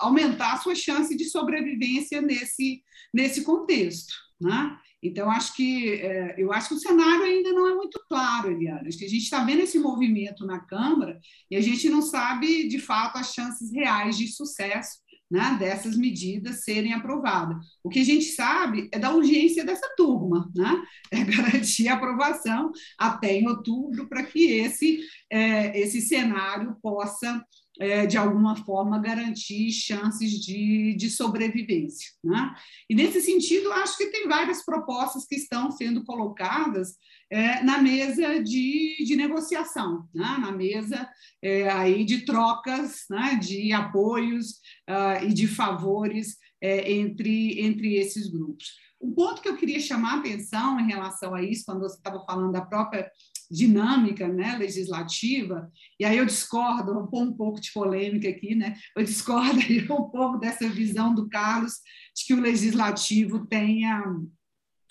aumentar a sua chance de sobrevivência nesse, nesse contexto. Né? Então, acho que, é, eu acho que o cenário ainda não é muito claro, Eliana. Acho que a gente está vendo esse movimento na Câmara e a gente não sabe, de fato, as chances reais de sucesso né, dessas medidas serem aprovadas. O que a gente sabe é da urgência dessa turma, né? [LAUGHS] é garantir a aprovação até em outubro para que esse, é, esse cenário possa é, de alguma forma, garantir chances de, de sobrevivência. Né? E, nesse sentido, acho que tem várias propostas que estão sendo colocadas é, na mesa de, de negociação, né? na mesa é, aí de trocas né? de apoios uh, e de favores é, entre, entre esses grupos. Um ponto que eu queria chamar a atenção em relação a isso, quando você estava falando da própria dinâmica né, legislativa, e aí eu discordo, vou pôr um pouco de polêmica aqui, né? eu discordo [LAUGHS] um pouco dessa visão do Carlos de que o legislativo tenha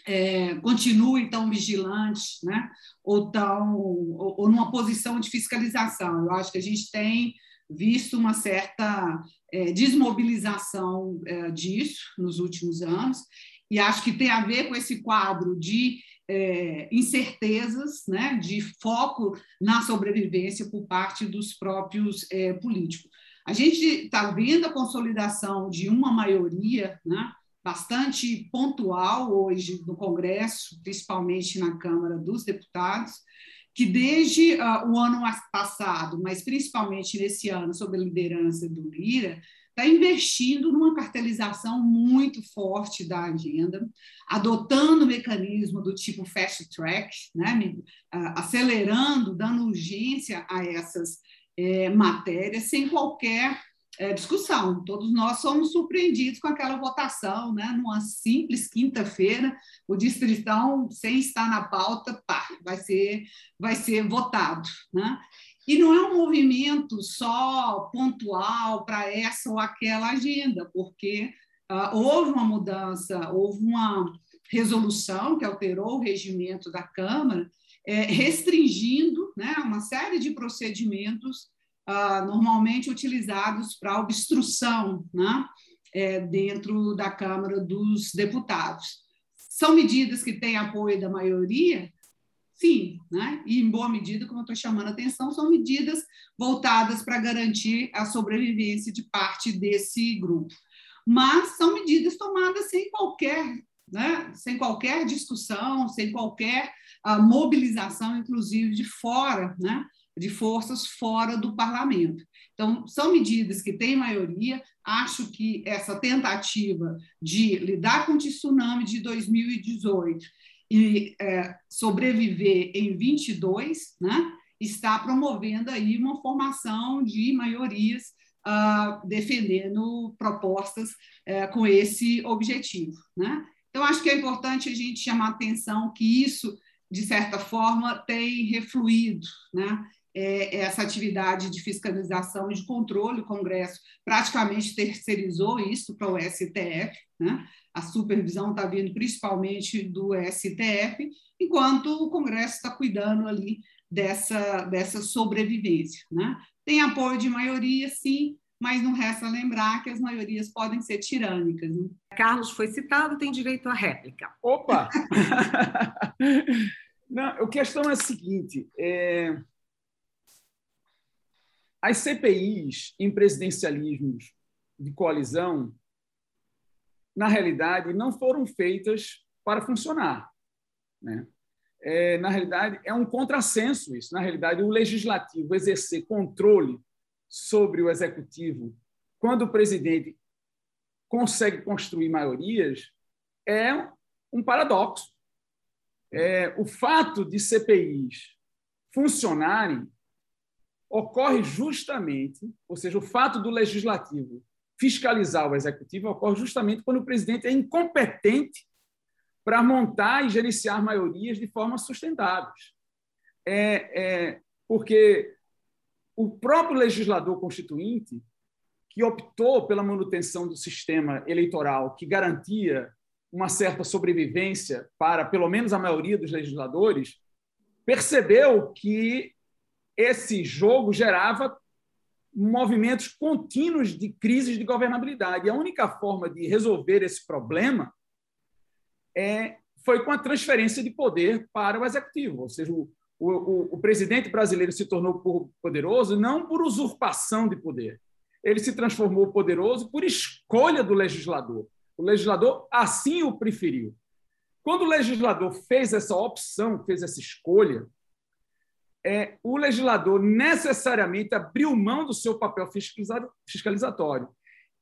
é, continue tão vigilante, né? ou, tão, ou, ou, numa posição de fiscalização. Eu acho que a gente tem visto uma certa é, desmobilização é, disso nos últimos anos, e acho que tem a ver com esse quadro de é, incertezas, né, de foco na sobrevivência por parte dos próprios é, políticos. A gente está vendo a consolidação de uma maioria né, bastante pontual hoje no Congresso, principalmente na Câmara dos Deputados, que desde uh, o ano passado, mas principalmente nesse ano, sob a liderança do Lira, está investindo numa cartelização muito forte da agenda, adotando o mecanismo do tipo fast track, né, acelerando, dando urgência a essas é, matérias, sem qualquer é, discussão. Todos nós somos surpreendidos com aquela votação, né? numa simples quinta-feira, o distritão, sem estar na pauta, pá, vai ser, vai ser votado. Né? E não é um movimento só pontual para essa ou aquela agenda, porque uh, houve uma mudança, houve uma resolução que alterou o regimento da Câmara, é, restringindo né, uma série de procedimentos uh, normalmente utilizados para obstrução né, é, dentro da Câmara dos Deputados. São medidas que têm apoio da maioria, Sim, né? e em boa medida, como eu estou chamando a atenção, são medidas voltadas para garantir a sobrevivência de parte desse grupo. Mas são medidas tomadas sem qualquer, né? sem qualquer discussão, sem qualquer uh, mobilização, inclusive de fora, né? De forças fora do parlamento. Então, são medidas que têm maioria. Acho que essa tentativa de lidar com o tsunami de 2018 e é, sobreviver em 22, né, está promovendo aí uma formação de maiorias uh, defendendo propostas uh, com esse objetivo. Né? Então, acho que é importante a gente chamar atenção que isso, de certa forma, tem refluído, né? É, essa atividade de fiscalização e de controle, o Congresso praticamente terceirizou isso para o STF, né? a supervisão está vindo principalmente do STF, enquanto o Congresso está cuidando ali dessa, dessa sobrevivência. Né? Tem apoio de maioria, sim, mas não resta lembrar que as maiorias podem ser tirânicas. Né? Carlos foi citado, tem direito à réplica. Opa! [LAUGHS] não, a questão é a seguinte: é... as CPIs em presidencialismos de coalizão na realidade, não foram feitas para funcionar. Né? É, na realidade, é um contrassenso isso. Na realidade, o legislativo exercer controle sobre o executivo quando o presidente consegue construir maiorias é um paradoxo. É, o fato de CPIs funcionarem ocorre justamente, ou seja, o fato do legislativo fiscalizar o executivo ocorre justamente quando o presidente é incompetente para montar e gerenciar maiorias de forma sustentáveis. É, é, porque o próprio legislador constituinte que optou pela manutenção do sistema eleitoral que garantia uma certa sobrevivência para, pelo menos, a maioria dos legisladores, percebeu que esse jogo gerava movimentos contínuos de crises de governabilidade. E a única forma de resolver esse problema é, foi com a transferência de poder para o executivo, ou seja, o, o, o presidente brasileiro se tornou poderoso não por usurpação de poder, ele se transformou poderoso por escolha do legislador. O legislador assim o preferiu. Quando o legislador fez essa opção, fez essa escolha, é, o legislador necessariamente abriu mão do seu papel fiscalizatório.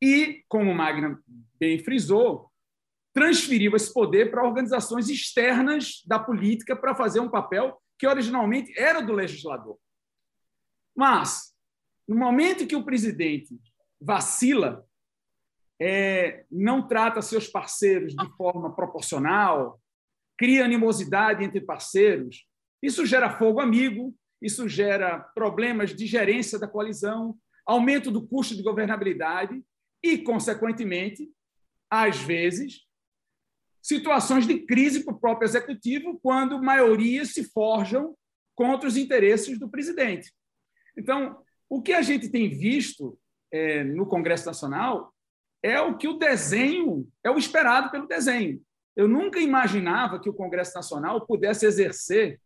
E, como Magna bem frisou, transferiu esse poder para organizações externas da política para fazer um papel que originalmente era do legislador. Mas, no momento que o presidente vacila, é, não trata seus parceiros de forma proporcional, cria animosidade entre parceiros, isso gera fogo amigo, isso gera problemas de gerência da coalizão, aumento do custo de governabilidade e, consequentemente, às vezes, situações de crise para o próprio executivo, quando maiorias se forjam contra os interesses do presidente. Então, o que a gente tem visto é, no Congresso Nacional é o que o desenho, é o esperado pelo desenho. Eu nunca imaginava que o Congresso Nacional pudesse exercer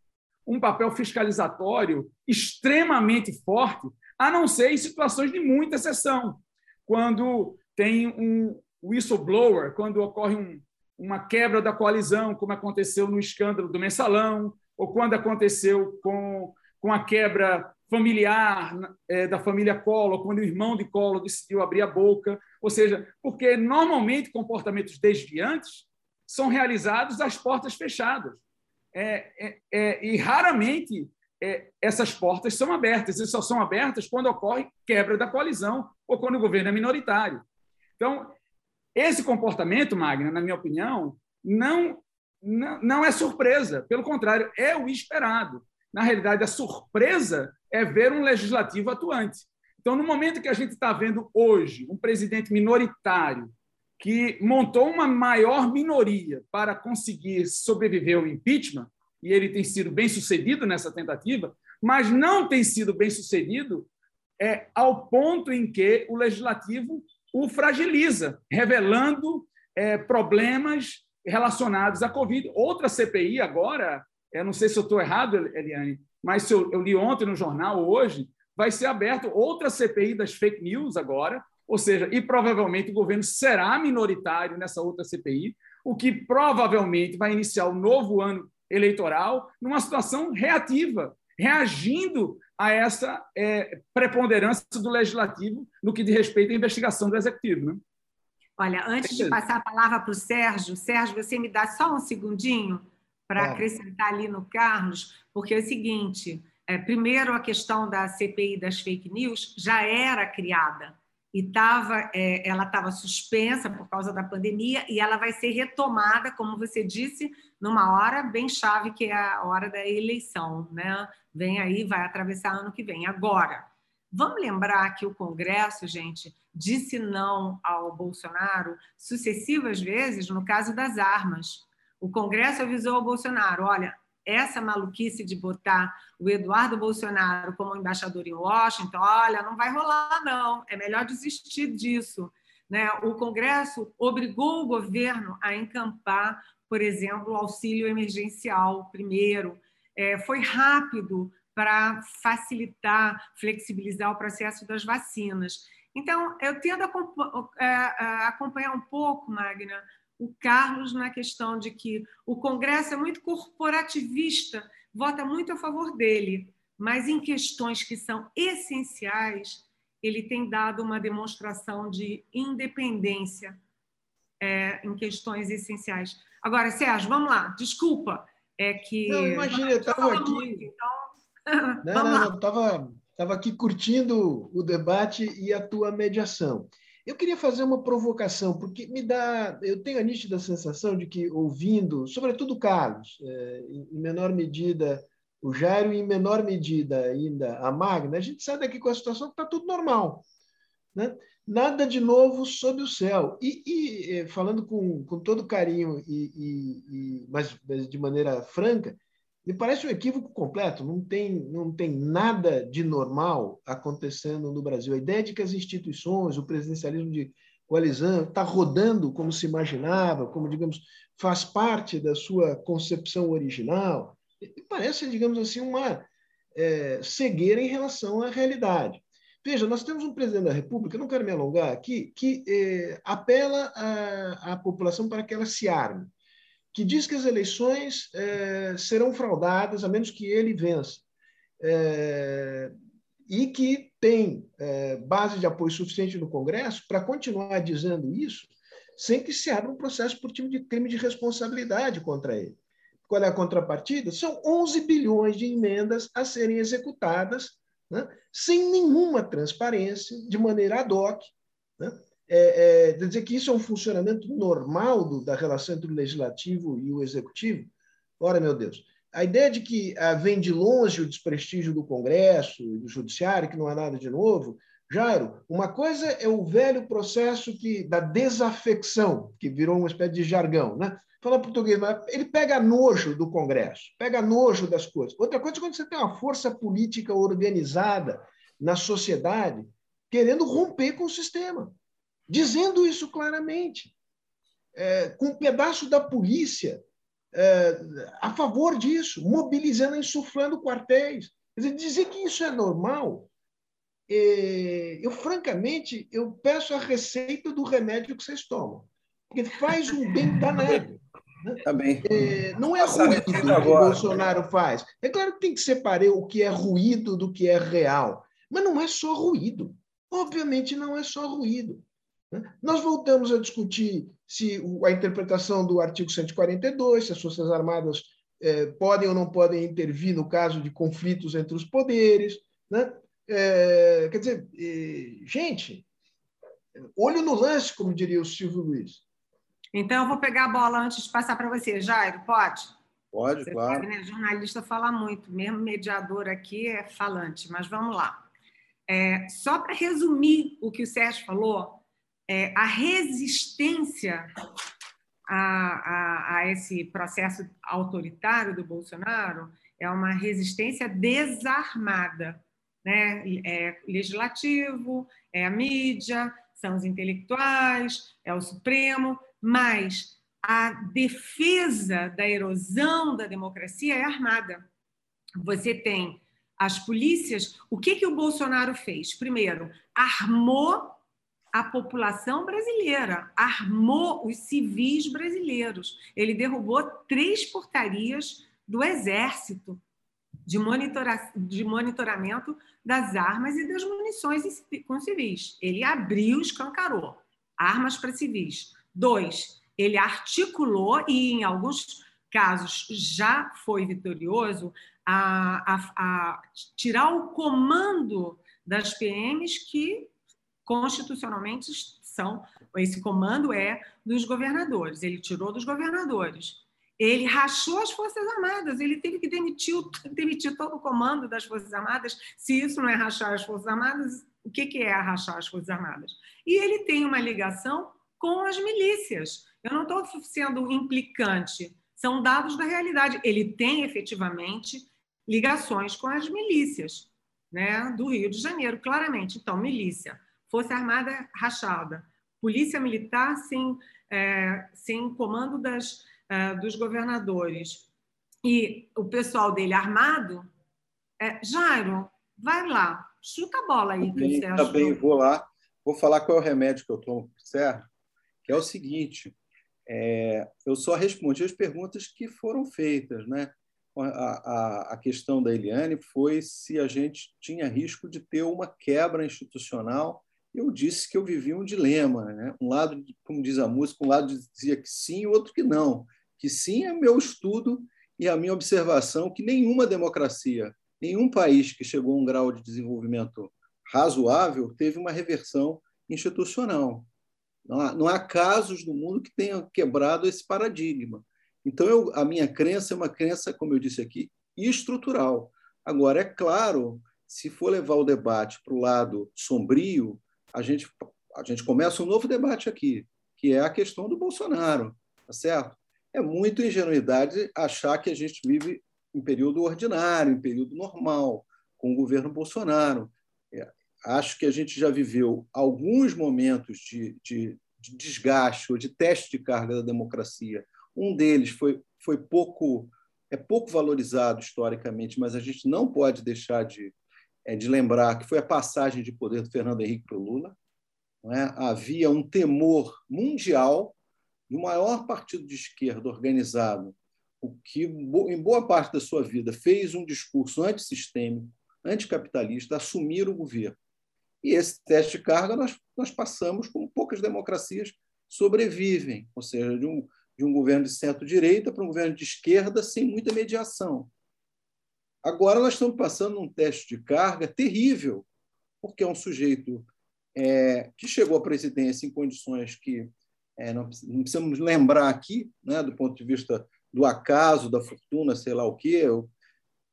um papel fiscalizatório extremamente forte, a não ser em situações de muita exceção, quando tem um whistleblower, quando ocorre um, uma quebra da coalizão, como aconteceu no escândalo do mensalão, ou quando aconteceu com, com a quebra familiar é, da família Collor, quando o irmão de Collor decidiu abrir a boca, ou seja, porque normalmente comportamentos desviantes são realizados às portas fechadas é, é, é, e raramente é, essas portas são abertas, e só são abertas quando ocorre quebra da coalizão ou quando o governo é minoritário. Então, esse comportamento, Magna, na minha opinião, não, não, não é surpresa, pelo contrário, é o esperado. Na realidade, a surpresa é ver um legislativo atuante. Então, no momento que a gente está vendo hoje um presidente minoritário que montou uma maior minoria para conseguir sobreviver ao impeachment, e ele tem sido bem sucedido nessa tentativa, mas não tem sido bem sucedido é, ao ponto em que o legislativo o fragiliza, revelando é, problemas relacionados à Covid. Outra CPI agora, eu não sei se eu estou errado, Eliane, mas se eu, eu li ontem no jornal, hoje, vai ser aberto outra CPI das fake news agora, ou seja, e provavelmente o governo será minoritário nessa outra CPI, o que provavelmente vai iniciar o novo ano eleitoral numa situação reativa, reagindo a essa é, preponderância do legislativo no que diz respeito à investigação do executivo. Né? Olha, antes de passar a palavra para o Sérgio, Sérgio, você me dá só um segundinho para ah. acrescentar ali no Carlos, porque é o seguinte: é, primeiro, a questão da CPI das fake news já era criada e tava, é, ela estava suspensa por causa da pandemia e ela vai ser retomada, como você disse, numa hora bem chave, que é a hora da eleição. Né? Vem aí, vai atravessar ano que vem. Agora, vamos lembrar que o Congresso, gente, disse não ao Bolsonaro sucessivas vezes no caso das armas. O Congresso avisou ao Bolsonaro: olha, essa maluquice de botar o Eduardo Bolsonaro como embaixador em Washington, olha, não vai rolar, não, é melhor desistir disso. Né? O Congresso obrigou o governo a encampar, por exemplo, o auxílio emergencial primeiro. É, foi rápido para facilitar, flexibilizar o processo das vacinas. Então, eu tendo a é, acompanhar um pouco, Magna, o Carlos na questão de que o Congresso é muito corporativista, vota muito a favor dele, mas em questões que são essenciais, ele tem dado uma demonstração de independência é, em questões essenciais. Agora, Sérgio, vamos lá, desculpa. É que. Não, imagina, eu estava aqui. Muito, então... não, não, não, estava aqui curtindo o debate e a tua mediação. Eu queria fazer uma provocação, porque me dá. Eu tenho a nítida sensação de que, ouvindo, sobretudo o Carlos, é, em menor medida o Jairo, e em menor medida ainda a Magna, a gente sai daqui com a situação que está tudo normal. Né? Nada de novo sob o céu. E, e eh, falando com, com todo carinho, e, e, e mas, mas de maneira franca, me parece um equívoco completo. Não tem, não tem nada de normal acontecendo no Brasil. A ideia de que as instituições, o presidencialismo de coalizão está rodando como se imaginava, como, digamos, faz parte da sua concepção original, me parece, digamos assim, uma é, cegueira em relação à realidade. Veja, nós temos um presidente da República, não quero me alongar aqui, que é, apela à população para que ela se arme que diz que as eleições é, serão fraudadas a menos que ele vença. É, e que tem é, base de apoio suficiente no Congresso para continuar dizendo isso sem que se abra um processo por time de crime de responsabilidade contra ele. Qual é a contrapartida? São 11 bilhões de emendas a serem executadas né, sem nenhuma transparência, de maneira ad hoc, né, é, é, dizer que isso é um funcionamento normal do, da relação entre o legislativo e o executivo? Ora, meu Deus, a ideia de que ah, vem de longe o desprestígio do Congresso e do Judiciário, que não há nada de novo. Jairo, uma coisa é o velho processo que, da desafecção, que virou uma espécie de jargão. Né? Fala português, mas ele pega nojo do Congresso, pega nojo das coisas. Outra coisa é quando você tem uma força política organizada na sociedade querendo romper com o sistema dizendo isso claramente, é, com um pedaço da polícia é, a favor disso, mobilizando, insuflando quartéis. Quer dizer, dizer que isso é normal, é, eu francamente eu peço a receita do remédio que vocês tomam, porque faz um bem danado. Né? Tá bem. É, não é ruído que o Bolsonaro faz. É claro que tem que separar o que é ruído do que é real, mas não é só ruído. Obviamente não é só ruído. Né? Nós voltamos a discutir se a interpretação do artigo 142, se as Forças Armadas é, podem ou não podem intervir no caso de conflitos entre os poderes. Né? É, quer dizer, gente, olho no lance, como diria o Silvio Luiz. Então, eu vou pegar a bola antes de passar para você. Jairo, pode? Pode, você claro. Sabe, né? Jornalista fala muito, mesmo mediador aqui é falante, mas vamos lá. É, só para resumir o que o Sérgio falou, é, a resistência a, a, a, esse processo autoritário do Bolsonaro é uma resistência desarmada. Né? É legislativo, é a mídia, são os intelectuais, é o Supremo, mas a defesa da erosão da democracia é armada. Você tem as polícias. O que, que o Bolsonaro fez? Primeiro, armou a população brasileira, armou os civis brasileiros. Ele derrubou três portarias do Exército de, monitora de monitoramento das armas e das munições com civis. Ele abriu, escancarou armas para civis. Dois, ele articulou e, em alguns casos, já foi vitorioso a, a, a tirar o comando das PMs que constitucionalmente são esse comando é dos governadores. Ele tirou dos governadores. Ele rachou as Forças Armadas, ele teve que demitir, [LAUGHS] demitir todo o comando das Forças Armadas. Se isso não é rachar as Forças Armadas, o que é rachar as Forças Armadas? E ele tem uma ligação com as milícias. Eu não estou sendo implicante, são dados da realidade. Ele tem efetivamente ligações com as milícias né, do Rio de Janeiro, claramente. Então, milícia Força Armada rachada, Polícia Militar sem, é, sem comando das, é, dos governadores e o pessoal dele armado, é, Jairo, vai lá, chuta a bola aí. Que tá bem, vou lá. Vou falar qual é o remédio que eu tomo, certo? Que é o seguinte, é, eu só respondi as perguntas que foram feitas, né? A, a, a, questão da Eliane foi se a gente tinha risco de ter uma quebra institucional eu disse que eu vivia um dilema. Né? Um lado, como diz a música, um lado dizia que sim, o outro que não. Que sim é meu estudo e a minha observação que nenhuma democracia, nenhum país que chegou a um grau de desenvolvimento razoável teve uma reversão institucional. Não há, não há casos no mundo que tenham quebrado esse paradigma. Então, eu, a minha crença é uma crença, como eu disse aqui, estrutural. Agora, é claro, se for levar o debate para o lado sombrio, a gente, a gente começa um novo debate aqui, que é a questão do Bolsonaro, tá certo? É muito ingenuidade achar que a gente vive em período ordinário, em período normal, com o governo Bolsonaro. É, acho que a gente já viveu alguns momentos de, de, de desgaste ou de teste de carga da democracia. Um deles foi, foi pouco é pouco valorizado historicamente, mas a gente não pode deixar de, é, de lembrar que foi a passagem de poder do Fernando Henrique para o Lula. É? Havia um temor mundial do maior partido de esquerda organizado, o que, em boa parte da sua vida, fez um discurso antissistêmico, anticapitalista, assumir o governo. E esse teste de carga nós, nós passamos como poucas democracias sobrevivem, ou seja, de um, de um governo de centro-direita para um governo de esquerda sem muita mediação. Agora nós estamos passando um teste de carga terrível, porque é um sujeito é, que chegou à presidência em condições que é, não, não, precisamos lembrar aqui, né, do ponto de vista do acaso, da fortuna, sei lá o quê. Eu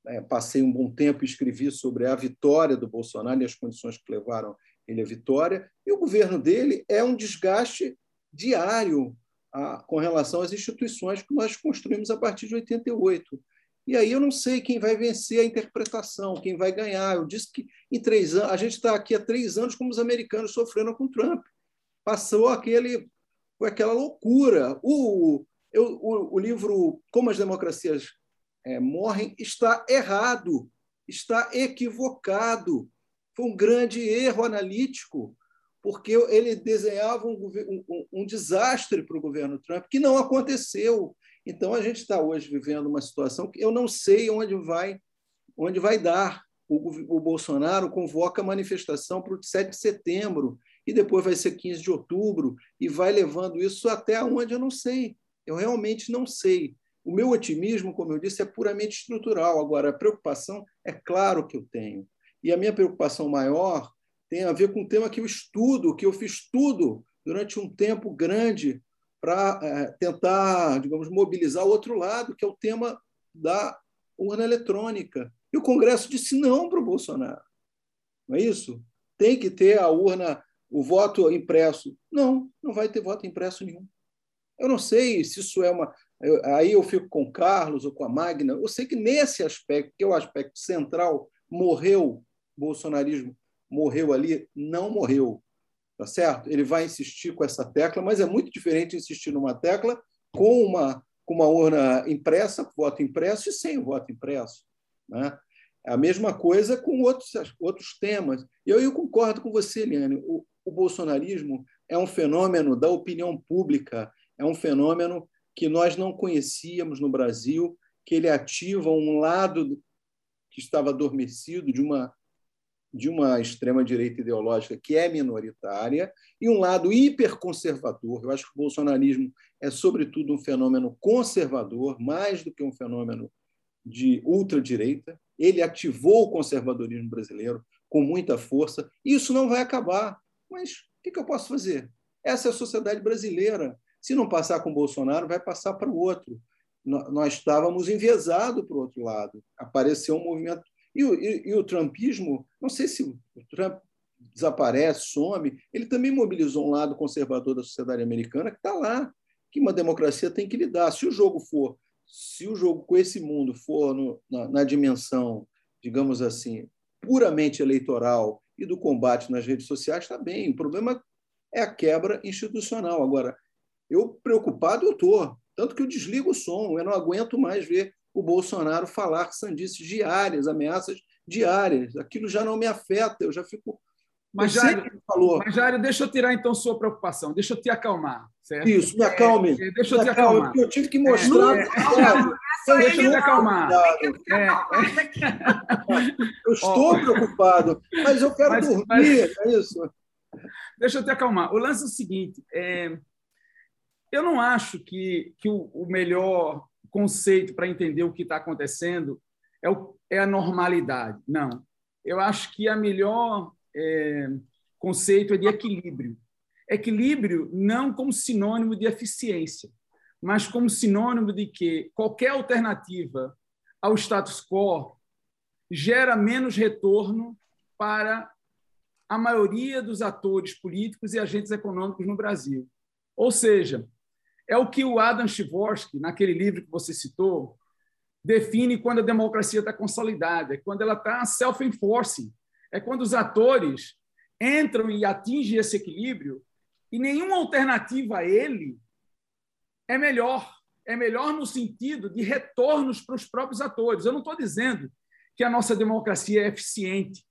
é, passei um bom tempo e escrevi sobre a vitória do Bolsonaro e as condições que levaram ele à vitória. E o governo dele é um desgaste diário a, com relação às instituições que nós construímos a partir de 88. E aí eu não sei quem vai vencer a interpretação, quem vai ganhar. Eu disse que em três anos, a gente está aqui há três anos como os americanos sofrendo com Trump. Passou aquele, aquela loucura. O, eu, o, o livro Como as Democracias é, Morrem está errado, está equivocado. Foi um grande erro analítico porque ele desenhava um, um, um desastre para o governo Trump, que não aconteceu. Então, a gente está hoje vivendo uma situação que eu não sei onde vai, onde vai dar. O, o Bolsonaro convoca a manifestação para o 7 de setembro, e depois vai ser 15 de outubro, e vai levando isso até onde eu não sei. Eu realmente não sei. O meu otimismo, como eu disse, é puramente estrutural. Agora, a preocupação é claro que eu tenho. E a minha preocupação maior tem a ver com o tema que eu estudo, que eu fiz tudo durante um tempo grande para é, tentar, digamos, mobilizar o outro lado, que é o tema da urna eletrônica. E o Congresso disse não para o Bolsonaro. Não é isso? Tem que ter a urna, o voto impresso. Não, não vai ter voto impresso nenhum. Eu não sei se isso é uma. Aí eu fico com o Carlos ou com a Magna. Eu sei que nesse aspecto, que é o aspecto central, morreu bolsonarismo morreu ali, não morreu. Tá certo? Ele vai insistir com essa tecla, mas é muito diferente insistir numa tecla com uma, com uma urna impressa, voto impresso, e sem voto impresso. Né? É a mesma coisa com outros, outros temas. E eu, eu concordo com você, Eliane. O, o bolsonarismo é um fenômeno da opinião pública, é um fenômeno que nós não conhecíamos no Brasil, que ele ativa um lado que estava adormecido de uma de uma extrema-direita ideológica que é minoritária e um lado hiperconservador. Eu acho que o bolsonarismo é, sobretudo, um fenômeno conservador, mais do que um fenômeno de ultradireita. Ele ativou o conservadorismo brasileiro com muita força. Isso não vai acabar. Mas o que eu posso fazer? Essa é a sociedade brasileira. Se não passar com Bolsonaro, vai passar para o outro. Nós estávamos enviesados para o outro lado. Apareceu um movimento e o, e, e o trumpismo, não sei se o Trump desaparece, some, ele também mobilizou um lado conservador da sociedade americana que está lá, que uma democracia tem que lidar. Se o jogo for, se o jogo com esse mundo for no, na, na dimensão, digamos assim, puramente eleitoral e do combate nas redes sociais, está bem. O problema é a quebra institucional. Agora, eu preocupado eu estou, tanto que eu desligo o som, eu não aguento mais ver o Bolsonaro falar sandices diárias, ameaças diárias. Aquilo já não me afeta, eu já fico. Mas, Jário, falou. mas Jário, deixa eu tirar então sua preocupação, deixa eu te acalmar. Certo? Isso, me acalme. É, deixa eu me te acalme, acalmar. Eu tive que mostrar. É, é, deixa eu te acalmar. É, eu estou preocupado, mas eu quero mas, dormir, mas, é isso. Deixa eu te acalmar. O lance é o seguinte: é, eu não acho que, que o, o melhor conceito para entender o que está acontecendo é, o, é, a normalidade. Não. Eu acho que a melhor é, conceito é de equilíbrio. Equilíbrio não como sinônimo de eficiência, mas como sinônimo de que qualquer alternativa ao status quo gera menos retorno para a maioria dos atores políticos e agentes econômicos no Brasil. Ou seja, é o que o Adam Tversky, naquele livro que você citou, define quando a democracia está consolidada, é quando ela está self-enforcing, é quando os atores entram e atingem esse equilíbrio e nenhuma alternativa a ele é melhor. É melhor no sentido de retornos para os próprios atores. Eu não estou dizendo que a nossa democracia é eficiente,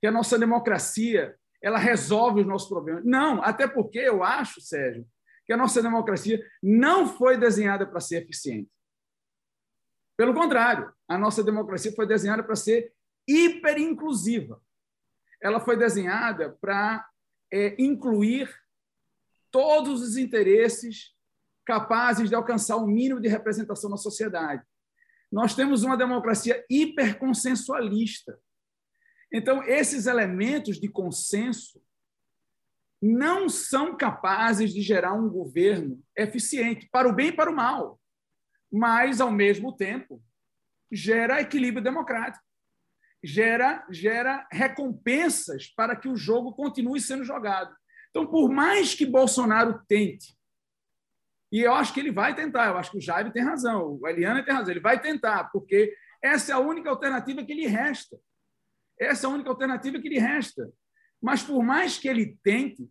que a nossa democracia ela resolve os nossos problemas. Não, até porque eu acho, Sérgio, que a nossa democracia não foi desenhada para ser eficiente. Pelo contrário, a nossa democracia foi desenhada para ser hiperinclusiva. Ela foi desenhada para é, incluir todos os interesses capazes de alcançar o mínimo de representação na sociedade. Nós temos uma democracia hiperconsensualista. Então, esses elementos de consenso não são capazes de gerar um governo eficiente, para o bem e para o mal, mas, ao mesmo tempo, gera equilíbrio democrático, gera, gera recompensas para que o jogo continue sendo jogado. Então, por mais que Bolsonaro tente, e eu acho que ele vai tentar, eu acho que o Jair tem razão, o Eliana tem razão, ele vai tentar, porque essa é a única alternativa que lhe resta. Essa é a única alternativa que lhe resta. Mas por mais que ele tente,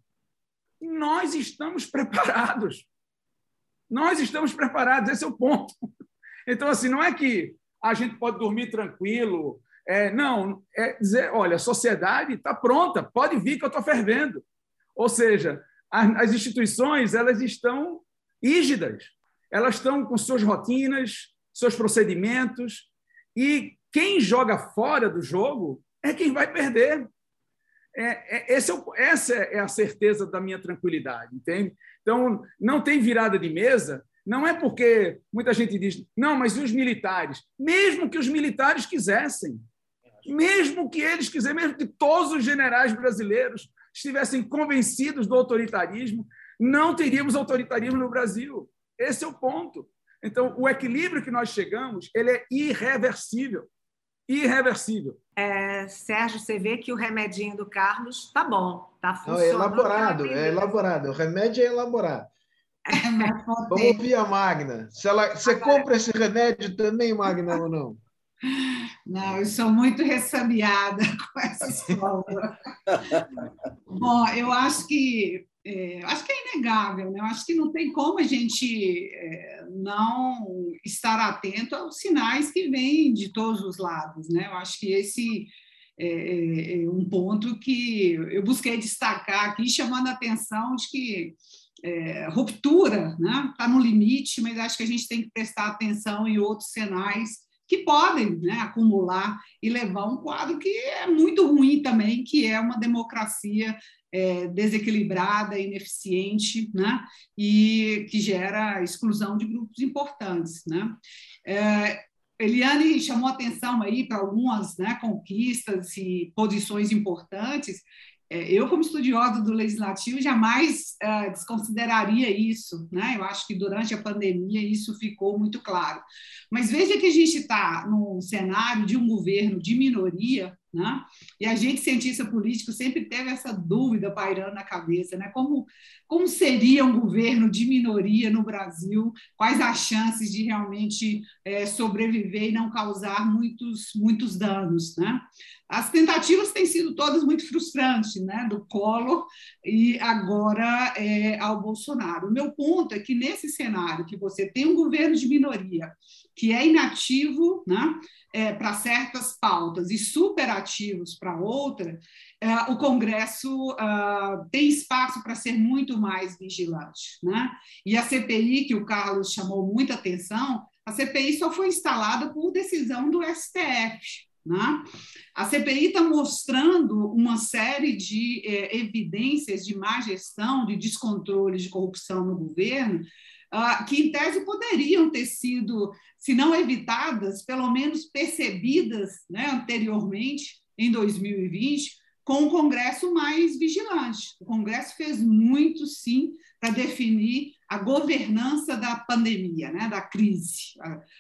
nós estamos preparados. Nós estamos preparados, esse é o ponto. Então, assim, não é que a gente pode dormir tranquilo. É, não, é dizer, olha, a sociedade está pronta, pode vir que eu estou fervendo. Ou seja, as instituições elas estão rígidas, elas estão com suas rotinas, seus procedimentos, e quem joga fora do jogo é quem vai perder. É, é, é essa é a certeza da minha tranquilidade, entende? Então, não tem virada de mesa, não é porque muita gente diz, não, mas e os militares? Mesmo que os militares quisessem, mesmo que eles quisessem, mesmo que todos os generais brasileiros estivessem convencidos do autoritarismo, não teríamos autoritarismo no Brasil. Esse é o ponto. Então, o equilíbrio que nós chegamos, ele é irreversível. Irreversível. É, Sérgio, você vê que o remedinho do Carlos está bom, está funcionando. Não, é elaborado, é elaborado. O remédio é elaborado. É, Vamos ouvir a Magna. Se ela, você Agora... compra esse remédio também, Magna, ou não? Não, eu sou muito ressabiada [LAUGHS] com essa escola. Bom, eu acho que é, acho que é inegável, né? Eu acho que não tem como a gente é, não estar atento aos sinais que vêm de todos os lados, né? Eu acho que esse é, é, é um ponto que eu busquei destacar aqui, chamando a atenção de que é, ruptura está né? Tá no limite, mas acho que a gente tem que prestar atenção em outros sinais que podem né, acumular e levar um quadro que é muito ruim também, que é uma democracia é, desequilibrada, ineficiente, né, e que gera exclusão de grupos importantes. Né. É, Eliane chamou atenção aí para algumas né, conquistas e posições importantes, eu, como estudiosa do legislativo, jamais uh, desconsideraria isso. Né? Eu acho que durante a pandemia isso ficou muito claro. Mas veja que a gente está num cenário de um governo de minoria, né? e a gente, cientista político, sempre teve essa dúvida pairando na cabeça: né? como, como seria um governo de minoria no Brasil? Quais as chances de realmente é, sobreviver e não causar muitos, muitos danos? Né? As tentativas têm sido todas muito frustrantes, né? do Collor e agora é, ao Bolsonaro. O meu ponto é que, nesse cenário, que você tem um governo de minoria que é inativo né? É, para certas pautas e superativos para outra, é, o Congresso uh, tem espaço para ser muito mais vigilante. Né? E a CPI, que o Carlos chamou muita atenção, a CPI só foi instalada por decisão do STF. Né? A CPI está mostrando uma série de é, evidências de má gestão, de descontrole, de corrupção no governo, uh, que, em tese, poderiam ter sido, se não evitadas, pelo menos percebidas né, anteriormente, em 2020, com um Congresso mais vigilante. O Congresso fez muito, sim, para definir a governança da pandemia, né, da crise.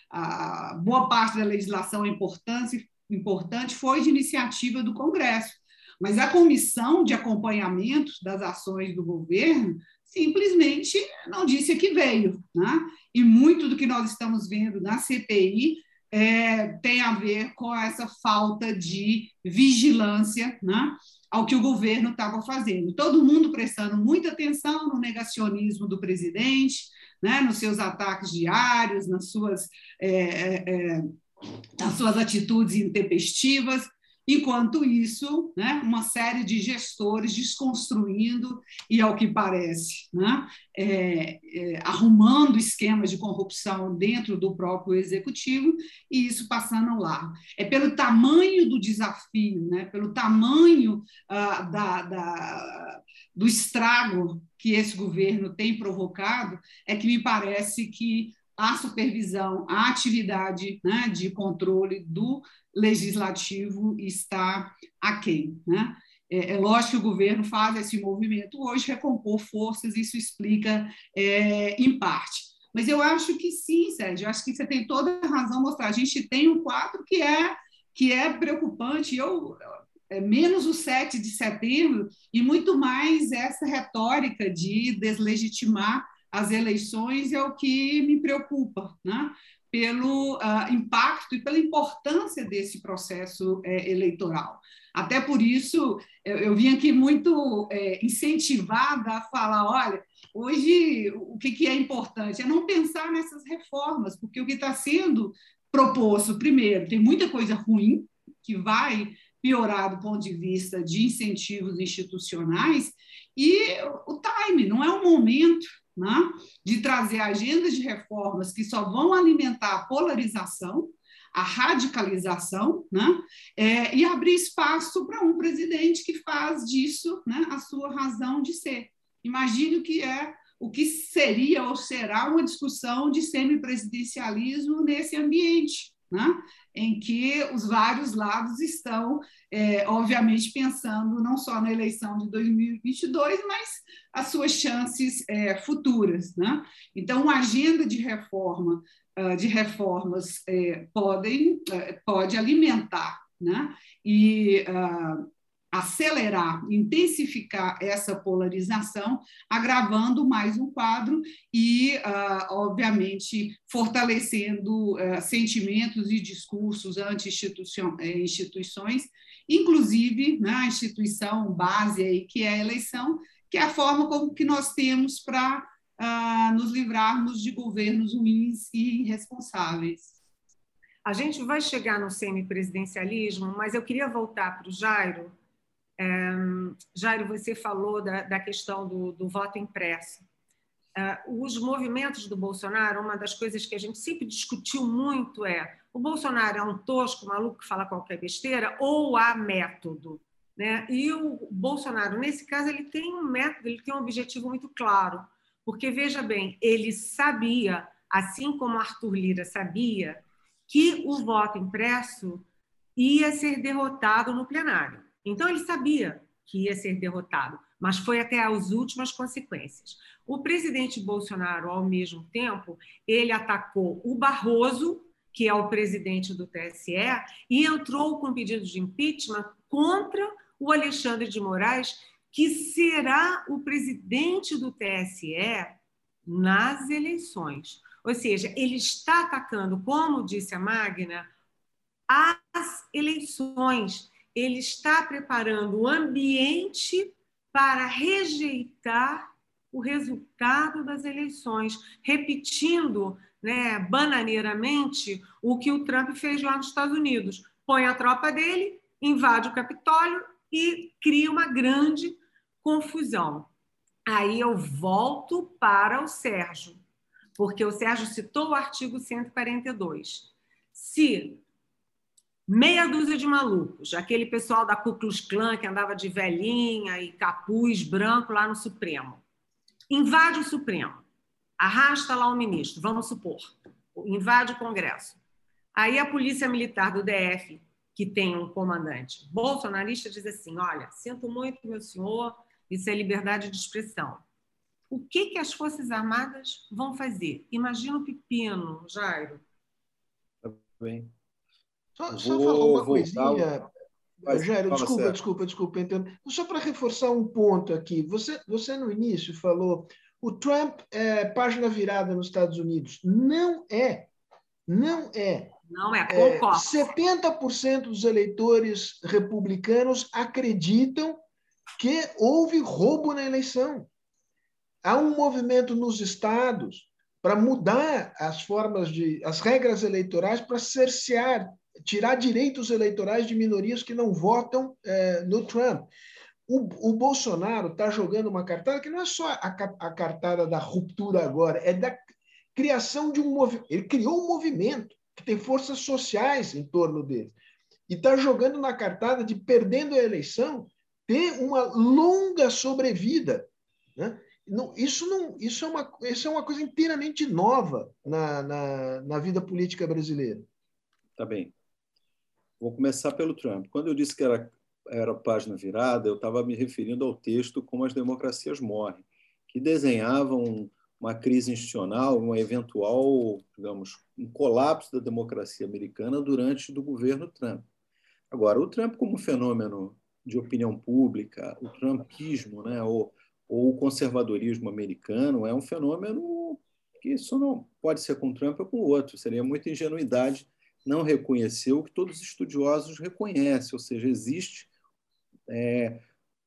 A, a boa parte da legislação importante importante foi de iniciativa do Congresso. Mas a comissão de acompanhamento das ações do governo simplesmente não disse que veio. Né? E muito do que nós estamos vendo na CPI é, tem a ver com essa falta de vigilância né, ao que o governo estava fazendo. Todo mundo prestando muita atenção no negacionismo do presidente, né, nos seus ataques diários, nas suas, é, é, nas suas atitudes intempestivas, Enquanto isso, né, uma série de gestores desconstruindo e, ao que parece, né, é, é, arrumando esquemas de corrupção dentro do próprio executivo e isso passando lá. É pelo tamanho do desafio, né, pelo tamanho ah, da, da, do estrago que esse governo tem provocado, é que me parece que a supervisão, a atividade né, de controle do legislativo está aquém. Né? É, é lógico que o governo faz esse movimento hoje, recompor forças, isso explica é, em parte. Mas eu acho que sim, Sérgio, eu acho que você tem toda a razão mostrar. A gente tem um quadro que é, que é preocupante. Eu, é, menos o 7 de setembro e muito mais essa retórica de deslegitimar as eleições é o que me preocupa, né? pelo uh, impacto e pela importância desse processo é, eleitoral. Até por isso, eu, eu vim aqui muito é, incentivada a falar: olha, hoje o que, que é importante é não pensar nessas reformas, porque o que está sendo proposto, primeiro, tem muita coisa ruim que vai piorar do ponto de vista de incentivos institucionais, e o time, não é o momento né, de trazer agendas de reformas que só vão alimentar a polarização, a radicalização, né, é, e abrir espaço para um presidente que faz disso né, a sua razão de ser. Imagine o que é o que seria ou será uma discussão de semipresidencialismo nesse ambiente né? em que os vários lados estão, é, obviamente, pensando não só na eleição de 2022, mas as suas chances é, futuras. Né? Então, uma agenda de reforma, uh, de reformas é, podem, uh, pode alimentar né? e uh, acelerar, intensificar essa polarização, agravando mais um quadro e, uh, obviamente, fortalecendo uh, sentimentos e discursos anti-instituições, inclusive né, instituição base aí, que é a eleição, que é a forma como que nós temos para uh, nos livrarmos de governos ruins e irresponsáveis. A gente vai chegar no semipresidencialismo, mas eu queria voltar para o Jairo, é, Jairo, você falou da, da questão do, do, voto impresso. É, os movimentos do Bolsonaro, uma das coisas que a gente sempre discutiu muito é o Bolsonaro é um tosco, maluco que fala qualquer besteira ou há método? Né? E o Bolsonaro, nesse caso, ele tem um método, ele tem um objetivo muito claro. Porque, veja bem, ele sabia, assim como Arthur Lira sabia, que o voto impresso ia ser derrotado no plenário. Então ele sabia que ia ser derrotado, mas foi até as últimas consequências. O presidente Bolsonaro, ao mesmo tempo, ele atacou o Barroso, que é o presidente do TSE, e entrou com pedido de impeachment contra o Alexandre de Moraes, que será o presidente do TSE nas eleições. Ou seja, ele está atacando, como disse a Magna, as eleições ele está preparando o ambiente para rejeitar o resultado das eleições, repetindo né, bananeiramente o que o Trump fez lá nos Estados Unidos. Põe a tropa dele, invade o Capitólio e cria uma grande confusão. Aí eu volto para o Sérgio, porque o Sérgio citou o artigo 142. Se meia dúzia de malucos, aquele pessoal da Ku Klux Klan que andava de velhinha e capuz branco lá no Supremo. Invade o Supremo, arrasta lá o ministro, vamos supor, invade o Congresso. Aí a Polícia Militar do DF, que tem um comandante bolsonarista, diz assim: Olha, sinto muito, meu senhor, isso é liberdade de expressão. O que, que as Forças Armadas vão fazer? Imagina o pepino, Jairo. Tá bem. Só, só falar uma coisinha. Rogério, desculpa, certo. desculpa, desculpa, entendo. Só para reforçar um ponto aqui, você, você no início falou o Trump é página virada nos Estados Unidos. Não é. Não é. Não é, concordo. É, 70% dos eleitores republicanos acreditam que houve roubo na eleição. Há um movimento nos estados para mudar as formas de as regras eleitorais para cercear, tirar direitos eleitorais de minorias que não votam é, no Trump. O, o Bolsonaro está jogando uma cartada que não é só a, a cartada da ruptura agora, é da criação de um movimento. Ele criou um movimento que tem forças sociais em torno dele. E está jogando na cartada de, perdendo a eleição, ter uma longa sobrevida. Né? Não, isso, não, isso, é uma, isso é uma coisa inteiramente nova na, na, na vida política brasileira. Tá bem. Vou começar pelo Trump. Quando eu disse que era, era página virada, eu estava me referindo ao texto Como as Democracias Morrem, que desenhava um, uma crise institucional, um eventual, digamos, um colapso da democracia americana durante do governo Trump. Agora, o Trump como fenômeno de opinião pública, o trumpismo, né, ou, ou o conservadorismo americano é um fenômeno que isso não pode ser com o Trump ou com o outro. Seria muita ingenuidade não reconhecer o que todos os estudiosos reconhecem, ou seja, existe é,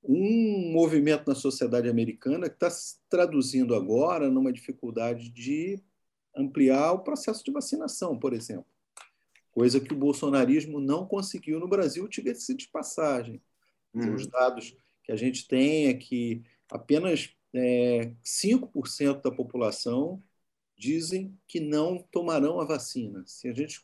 um movimento na sociedade americana que está se traduzindo agora numa dificuldade de ampliar o processo de vacinação, por exemplo. Coisa que o bolsonarismo não conseguiu no Brasil, diga-se de passagem. Uhum. Os dados que a gente tem é que apenas é, 5% da população dizem que não tomarão a vacina. Se a gente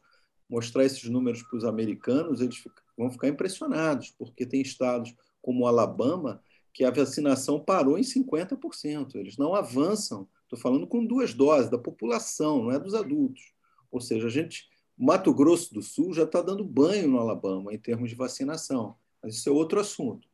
mostrar esses números para os americanos, eles vão ficar impressionados, porque tem estados como Alabama, que a vacinação parou em 50%. Eles não avançam. Estou falando com duas doses da população, não é dos adultos. Ou seja, a gente, Mato Grosso do Sul já está dando banho no Alabama em termos de vacinação. Mas isso é outro assunto.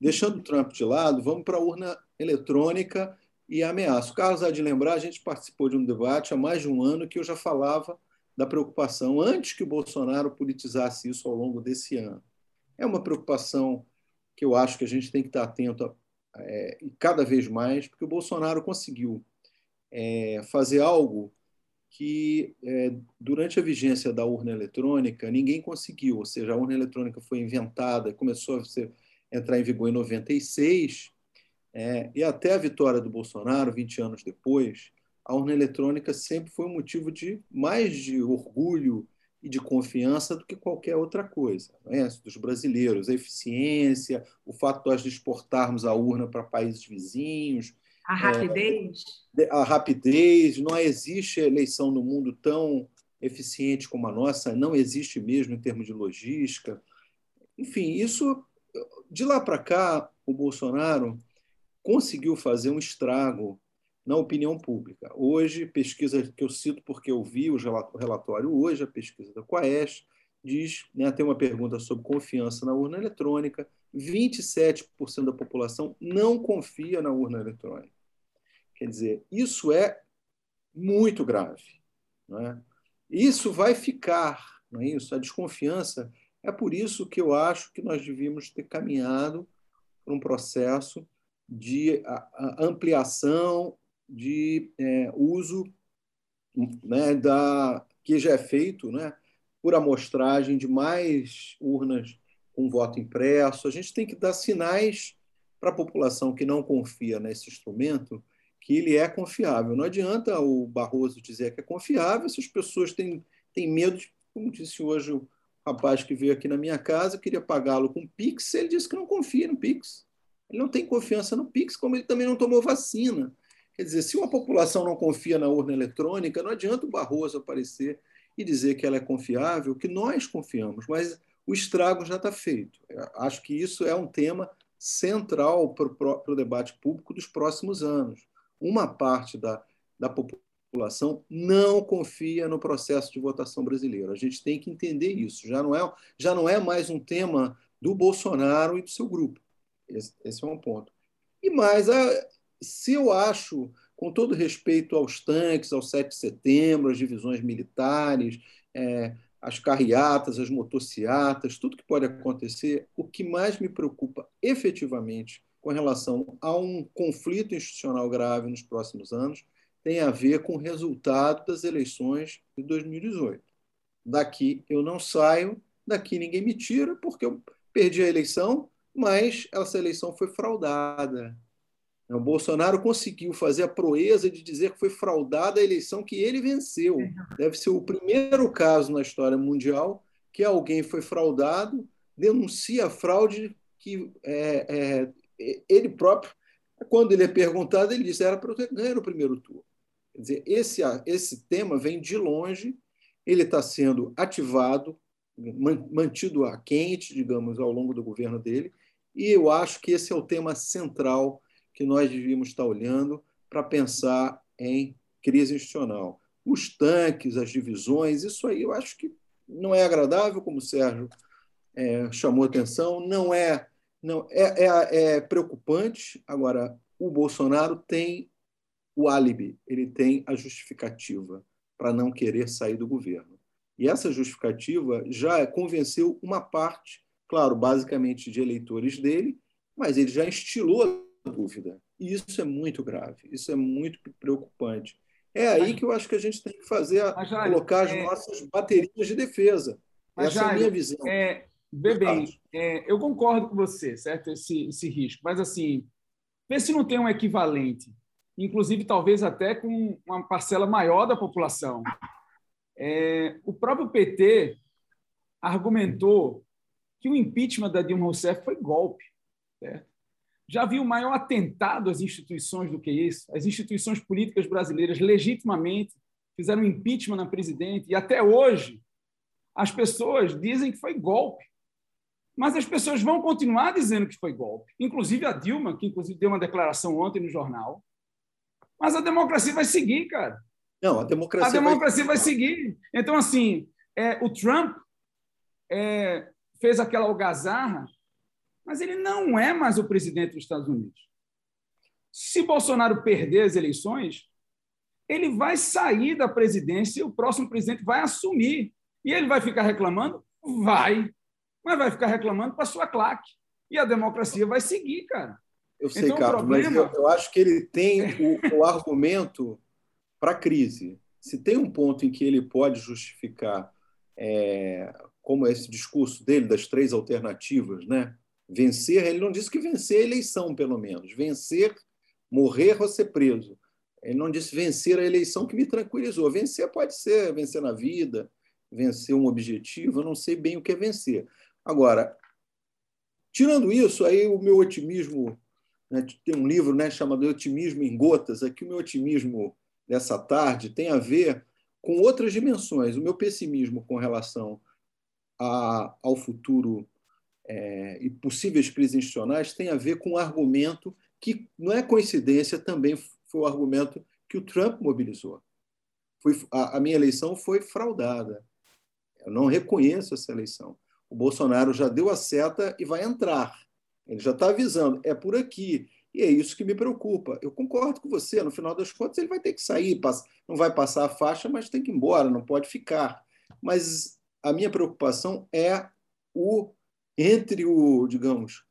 Deixando o Trump de lado, vamos para a urna eletrônica e ameaça. O Carlos há de lembrar, a gente participou de um debate há mais de um ano que eu já falava da preocupação, antes que o Bolsonaro politizasse isso ao longo desse ano. É uma preocupação que eu acho que a gente tem que estar atento é, e cada vez mais, porque o Bolsonaro conseguiu é, fazer algo que, é, durante a vigência da urna eletrônica, ninguém conseguiu. Ou seja, a urna eletrônica foi inventada, começou a ser, entrar em vigor em 96, é, e até a vitória do Bolsonaro, 20 anos depois, a urna eletrônica sempre foi um motivo de mais de orgulho e de confiança do que qualquer outra coisa, é? dos brasileiros, a eficiência, o fato de nós exportarmos a urna para países vizinhos, a rapidez, é, a rapidez, não existe eleição no mundo tão eficiente como a nossa, não existe mesmo em termos de logística. Enfim, isso de lá para cá o Bolsonaro conseguiu fazer um estrago na opinião pública. Hoje, pesquisa que eu cito porque eu vi o relatório hoje, a pesquisa da Quaest, diz, né, tem uma pergunta sobre confiança na urna eletrônica, 27% da população não confia na urna eletrônica. Quer dizer, isso é muito grave. Não é? Isso vai ficar, não é isso? A desconfiança. É por isso que eu acho que nós devíamos ter caminhado por um processo de ampliação de é, uso né, da, que já é feito né, por amostragem de mais urnas com voto impresso. A gente tem que dar sinais para a população que não confia nesse instrumento que ele é confiável. Não adianta o Barroso dizer que é confiável se as pessoas têm, têm medo, de, como disse hoje o rapaz que veio aqui na minha casa, queria pagá-lo com Pix, ele disse que não confia no Pix. Ele não tem confiança no Pix, como ele também não tomou vacina. Quer dizer, se uma população não confia na urna eletrônica, não adianta o Barroso aparecer e dizer que ela é confiável, que nós confiamos, mas o estrago já está feito. Acho que isso é um tema central para o debate público dos próximos anos. Uma parte da, da população não confia no processo de votação brasileiro. A gente tem que entender isso. Já não é, já não é mais um tema do Bolsonaro e do seu grupo. Esse, esse é um ponto. E mais, a, se eu acho, com todo respeito aos tanques, ao 7 de setembro, às divisões militares, é, as carreatas, as motociatas, tudo que pode acontecer, o que mais me preocupa efetivamente com relação a um conflito institucional grave nos próximos anos tem a ver com o resultado das eleições de 2018. Daqui eu não saio, daqui ninguém me tira, porque eu perdi a eleição, mas essa eleição foi fraudada. O Bolsonaro conseguiu fazer a proeza de dizer que foi fraudada a eleição que ele venceu. Deve ser o primeiro caso na história mundial que alguém foi fraudado, denuncia a fraude que é, é, ele próprio, quando ele é perguntado, ele diz era para ter ganho o primeiro turno. Quer dizer, esse, esse tema vem de longe, ele está sendo ativado, mantido a quente, digamos, ao longo do governo dele, e eu acho que esse é o tema central que nós devíamos estar olhando para pensar em crise institucional. Os tanques, as divisões, isso aí eu acho que não é agradável, como o Sérgio é, chamou atenção, não é, não é, é, é preocupante. Agora, o Bolsonaro tem o álibi, ele tem a justificativa para não querer sair do governo. E essa justificativa já convenceu uma parte, claro, basicamente de eleitores dele, mas ele já instilou dúvida. E isso é muito grave, isso é muito preocupante. É aí que eu acho que a gente tem que fazer, colocar as é... nossas baterias de defesa. Mas, Essa é a minha visão. É, bem, é, eu concordo com você, certo? Esse, esse risco. Mas, assim, vê se não tem um equivalente, inclusive talvez até com uma parcela maior da população. É, o próprio PT argumentou que o impeachment da Dilma Rousseff foi golpe. Certo? Já viu maior atentado às instituições do que isso? As instituições políticas brasileiras legitimamente fizeram impeachment na presidente e até hoje as pessoas dizem que foi golpe. Mas as pessoas vão continuar dizendo que foi golpe. Inclusive a Dilma, que inclusive deu uma declaração ontem no jornal. Mas a democracia vai seguir, cara. Não, a democracia, a democracia vai... vai seguir. Então, assim, é, o Trump é, fez aquela algazarra mas ele não é mais o presidente dos Estados Unidos. Se Bolsonaro perder as eleições, ele vai sair da presidência e o próximo presidente vai assumir. E ele vai ficar reclamando? Vai. Mas vai ficar reclamando para sua claque. E a democracia vai seguir, cara. Eu sei, então, Carlos, problema... mas eu, eu, acho que ele tem o, o argumento para a crise. Se tem um ponto em que ele pode justificar, é, como esse discurso dele das três alternativas, né? Vencer, ele não disse que vencer a eleição, pelo menos. Vencer, morrer ou ser preso. Ele não disse vencer a eleição, que me tranquilizou. Vencer pode ser vencer na vida, vencer um objetivo, eu não sei bem o que é vencer. Agora, tirando isso, aí o meu otimismo. Né, tem um livro né, chamado Otimismo em Gotas. Aqui o meu otimismo dessa tarde tem a ver com outras dimensões. O meu pessimismo com relação a, ao futuro é, e possíveis crises institucionais tem a ver com um argumento que não é coincidência, também foi o argumento que o Trump mobilizou. Foi, a, a minha eleição foi fraudada. Eu não reconheço essa eleição. O Bolsonaro já deu a seta e vai entrar. Ele já está avisando, é por aqui. E é isso que me preocupa. Eu concordo com você, no final das contas, ele vai ter que sair, não vai passar a faixa, mas tem que ir embora, não pode ficar. Mas a minha preocupação é o entre o, digamos,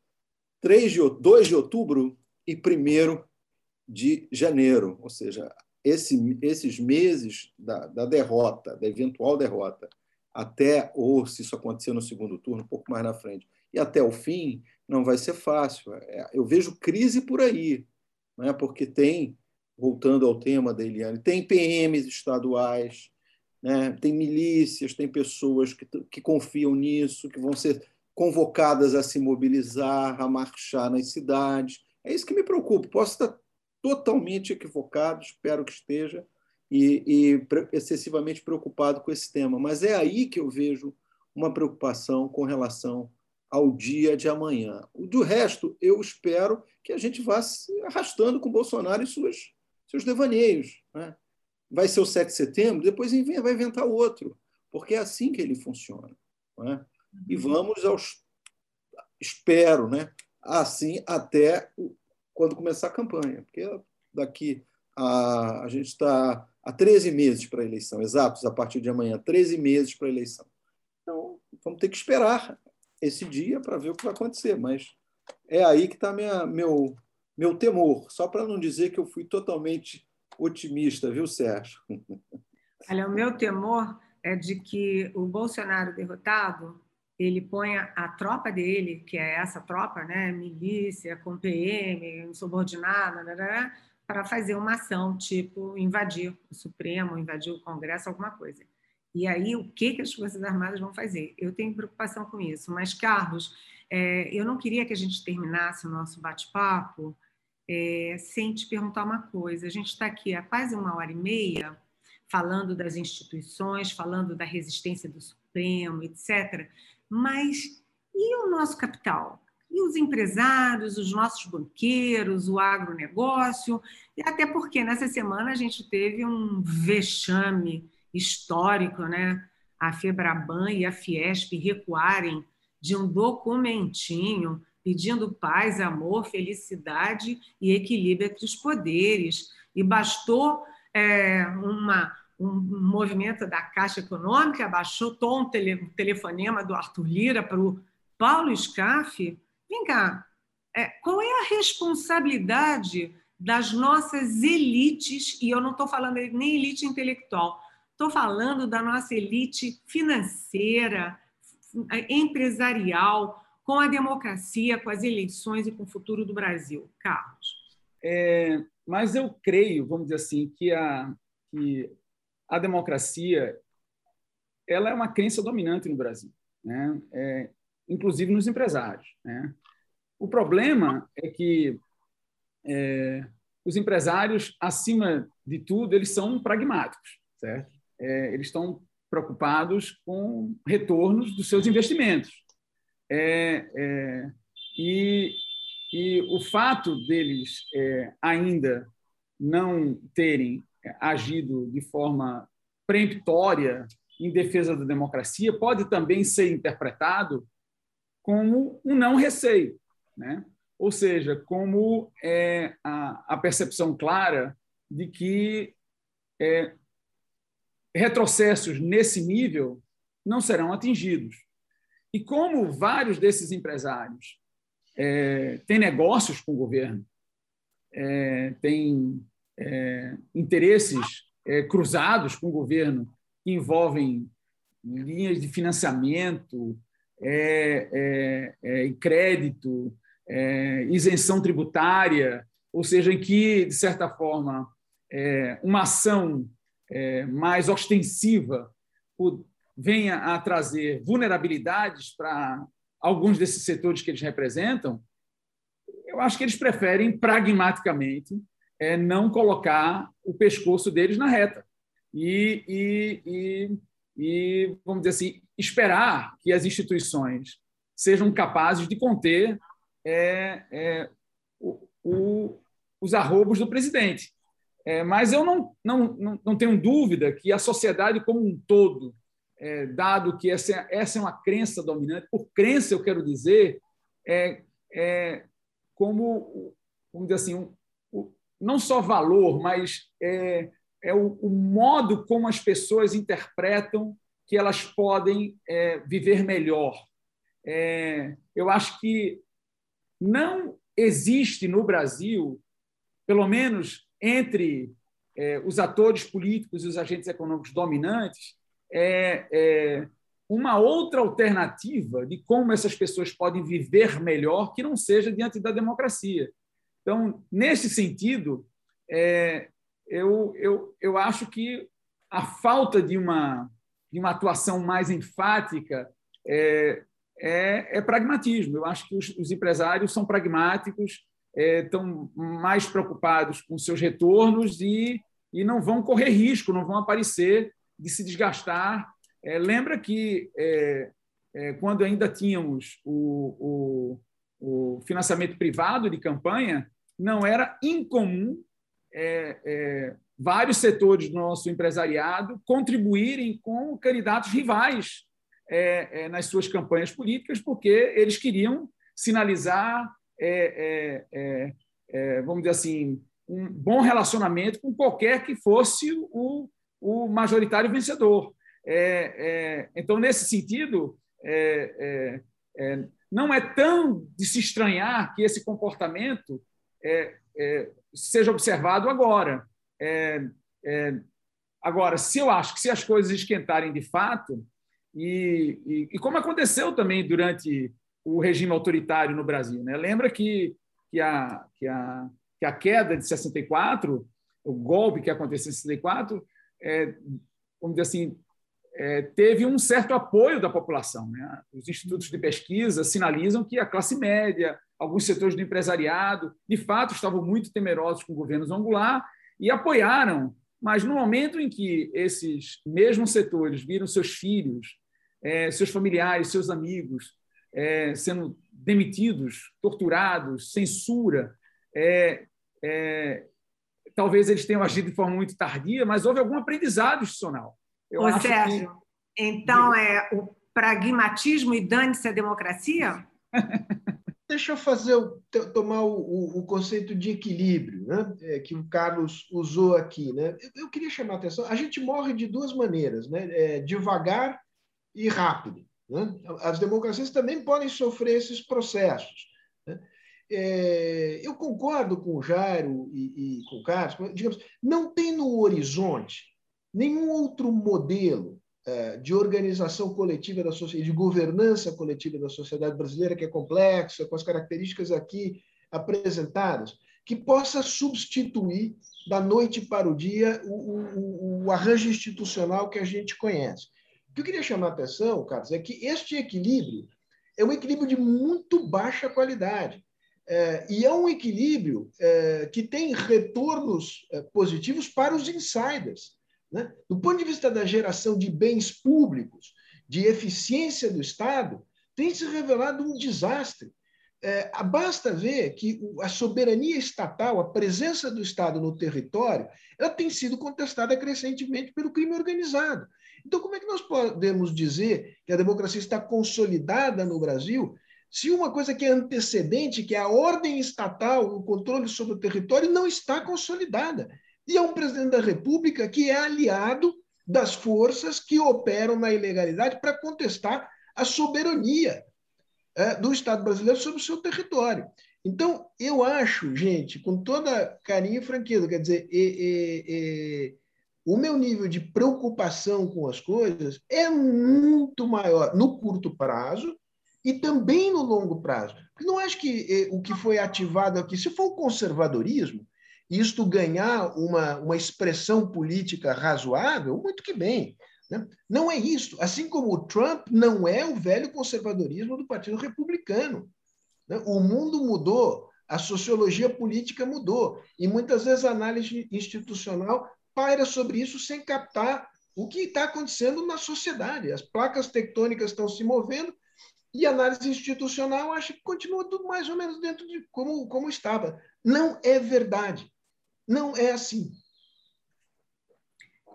3 de, 2 de outubro e 1 de janeiro, ou seja, esse, esses meses da, da, derrota, da eventual derrota, até, ou se isso acontecer no segundo turno, um pouco mais na frente, e até o fim, não vai ser fácil. É, eu vejo crise por aí, né? porque tem, voltando ao tema da Eliane, tem PMs estaduais, né? tem milícias, tem pessoas que, que confiam nisso, que vão ser convocadas a se mobilizar, a marchar nas cidades. É isso que me preocupa. Posso estar totalmente equivocado, espero que esteja, e, e excessivamente preocupado com esse tema, mas é aí que eu vejo uma preocupação com relação ao dia de amanhã. Do resto, eu espero que a gente vá se arrastando com Bolsonaro e suas, seus devaneios. Né? Vai ser o 7 de setembro, depois vai inventar outro, porque é assim que ele funciona. Não é? E vamos aos. Espero, né? Assim até quando começar a campanha, porque daqui a, a gente está há 13 meses para a eleição, exatos, a partir de amanhã, 13 meses para a eleição. vamos ter que esperar esse dia para ver o que vai acontecer. Mas é aí que está meu, meu temor, só para não dizer que eu fui totalmente otimista, viu, Sérgio? Olha, o meu temor é de que o Bolsonaro derrotado ele ponha a tropa dele, que é essa tropa, né, milícia, com PM, subordinada, né, né, né, para fazer uma ação, tipo invadir o Supremo, invadir o Congresso, alguma coisa. E aí, o que, que as Forças Armadas vão fazer? Eu tenho preocupação com isso. Mas, Carlos, é, eu não queria que a gente terminasse o nosso bate-papo é, sem te perguntar uma coisa. A gente está aqui há quase uma hora e meia falando das instituições, falando da resistência do Supremo, etc. Mas e o nosso capital? E os empresários, os nossos banqueiros, o agronegócio? E até porque nessa semana a gente teve um vexame histórico, né? A Febraban e a Fiesp recuarem de um documentinho pedindo paz, amor, felicidade e equilíbrio entre os poderes. E bastou é, uma, um movimento da Caixa Econômica, baixou um, tele, telefonema do Arthur Lira para o Paulo Scaff. Vem cá, é, qual é a responsabilidade das nossas elites, e eu não estou falando nem elite intelectual, Estou falando da nossa elite financeira, empresarial, com a democracia, com as eleições e com o futuro do Brasil. Carlos. É, mas eu creio, vamos dizer assim, que a, que a democracia ela é uma crença dominante no Brasil, né? É, inclusive nos empresários. Né? O problema é que é, os empresários, acima de tudo, eles são pragmáticos, certo? é, eles estão preocupados com retornos dos seus investimentos. É, é, e, e, o fato deles é, ainda não terem agido de forma peremptória em defesa da democracia pode também ser interpretado como um não receio, né? ou seja, como é, a, a percepção clara de que é, retrocessos nesse nível não serão atingidos. E como vários desses empresários é, têm negócios com o governo, é, têm é, interesses é, cruzados com o governo que envolvem linhas de financiamento é, é, e crédito, isenção tributária, ou seja, em que, de certa forma, uma ação é, mais ostensiva venha a trazer vulnerabilidades para alguns desses setores que eles representam, eu acho que eles preferem pragmaticamente é, não colocar o pescoço deles na reta e, e, e, e, vamos dizer assim, esperar que as instituições sejam capazes de conter é, é, o, o, os arrobos do presidente. É, mas eu não, não, não, tenho dúvida que a sociedade como um todo, é, dado que essa, essa é uma crença dominante, por crença eu quero dizer, é, é como, vamos dizer assim, não só valor, mas é, é o, o, modo como as pessoas interpretam que elas podem é, viver melhor. É, eu acho que não existe no Brasil, pelo menos entre é, os atores políticos e os agentes econômicos dominantes é, é, uma outra alternativa de como essas pessoas podem viver melhor que não seja diante da democracia. Então, nesse sentido, é, eu, eu, eu acho que a falta de uma, de uma atuação mais enfática é, é, é pragmatismo. Eu acho que os, os empresários são pragmáticos, estão é, mais preocupados com seus retornos e, e não vão correr risco, não vão aparecer de se desgastar. É, lembra que é, é, quando ainda tínhamos o, o, o, financiamento privado de campanha, não era incomum é, é, vários setores do nosso empresariado contribuírem com candidatos rivais nas suas campanhas políticas, porque eles queriam sinalizar é, é, é, é, vamos dizer assim, um bom relacionamento com qualquer que fosse o, o majoritário vencedor. É, então, nesse sentido, é, é, é, não é tão de se estranhar que esse comportamento é, é, seja observado agora. agora, se eu acho que se as coisas esquentarem de fato, e, e, e como aconteceu também durante o regime autoritário no Brasil, né? lembra que, que, a, que, a, que a queda de 64, o golpe que aconteceu em 64, é, vamos dizer assim, é, teve um certo apoio da população. Né? Os institutos de pesquisa sinalizam que a classe média, alguns setores do empresariado, de fato, estavam muito temerosos com o governo Zongular e apoiaram. Mas no momento em que esses mesmos setores viram seus filhos, é, seus familiares, seus amigos é, sendo demitidos, torturados, censura, é, é, talvez eles tenham agido de forma muito tardia, mas houve algum aprendizado institucional. Eu Ô, Sérgio, que... então é o pragmatismo e dane-se a democracia? [LAUGHS] Deixa eu fazer tomar o, o, conceito de equilíbrio, né? É, que o Carlos usou aqui, né? Eu, eu, queria chamar a atenção. A gente morre de duas maneiras, né? É, devagar e rápido. Né? As democracias também podem sofrer esses processos. Né? É, eu concordo com o Jairo e, e com o Carlos. Digamos, não tem no horizonte Nenhum outro modelo de organização coletiva da sociedade, de governança coletiva da sociedade brasileira, que é complexa, com as características aqui apresentadas, que possa substituir da noite para o dia o, o, o arranjo institucional que a gente conhece. O que eu queria chamar a atenção, Carlos, é que este equilíbrio é um equilíbrio de muito baixa qualidade. É, e é um equilíbrio é, que tem retornos é, positivos para os insiders. Né? Do ponto de vista da geração de bens públicos, de eficiência do Estado, tem se revelado um desastre. É, basta ver que a soberania estatal, a presença do Estado no território, ela tem sido contestada crescentemente pelo crime organizado. Então, como é que nós podemos dizer que a democracia está consolidada no Brasil se uma coisa que é antecedente, que é a ordem estatal, o controle sobre o território, não está consolidada? E é um presidente da República que é aliado das forças que operam na ilegalidade para contestar a soberania é, do Estado brasileiro sobre o seu território. Então, eu acho, gente, com toda carinho e franqueza, quer dizer, e, e, e, o meu nível de preocupação com as coisas é muito maior no curto prazo e também no longo prazo. não acho que o que foi ativado aqui, se for o conservadorismo, isto ganhar uma, uma expressão política razoável, muito que bem. Né? Não é isso. Assim como o Trump não é o velho conservadorismo do Partido Republicano. Né? O mundo mudou, a sociologia política mudou, e muitas vezes a análise institucional paira sobre isso sem captar o que está acontecendo na sociedade. As placas tectônicas estão se movendo e a análise institucional acho que continua tudo mais ou menos dentro de como, como estava. Não é verdade. Não é assim.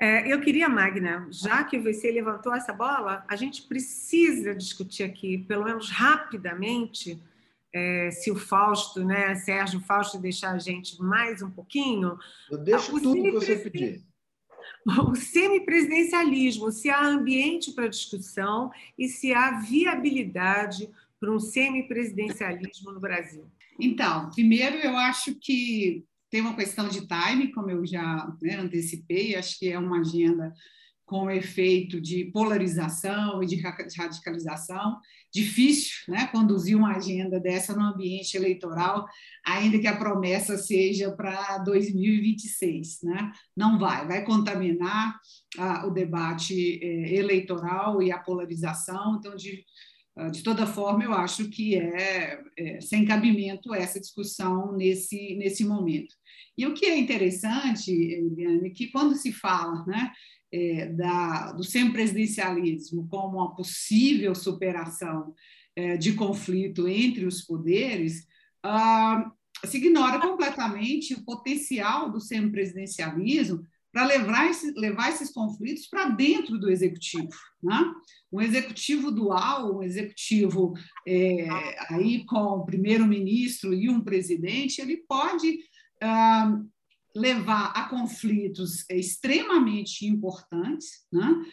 É, eu queria, Magna, já que você levantou essa bola, a gente precisa discutir aqui, pelo menos rapidamente, é, se o Fausto, né, Sérgio Fausto, deixar a gente mais um pouquinho. Eu deixo tudo que você pedir. [LAUGHS] O semipresidencialismo, se há ambiente para discussão e se há viabilidade para um semipresidencialismo no Brasil. Então, primeiro, eu acho que tem uma questão de time, como eu já né, antecipei, acho que é uma agenda com efeito de polarização e de radicalização. Difícil né, conduzir uma agenda dessa no ambiente eleitoral, ainda que a promessa seja para 2026. Né? Não vai, vai contaminar ah, o debate eh, eleitoral e a polarização. Então, de, de toda forma, eu acho que é, é, sem cabimento essa discussão nesse, nesse momento. E o que é interessante, Eliane, é que quando se fala né, é, da, do semipresidencialismo como uma possível superação é, de conflito entre os poderes, ah, se ignora completamente o potencial do semipresidencialismo para levar, esse, levar esses conflitos para dentro do executivo. Né? Um executivo dual, um executivo é, aí com o primeiro-ministro e um presidente, ele pode ah, levar a conflitos extremamente importantes, né?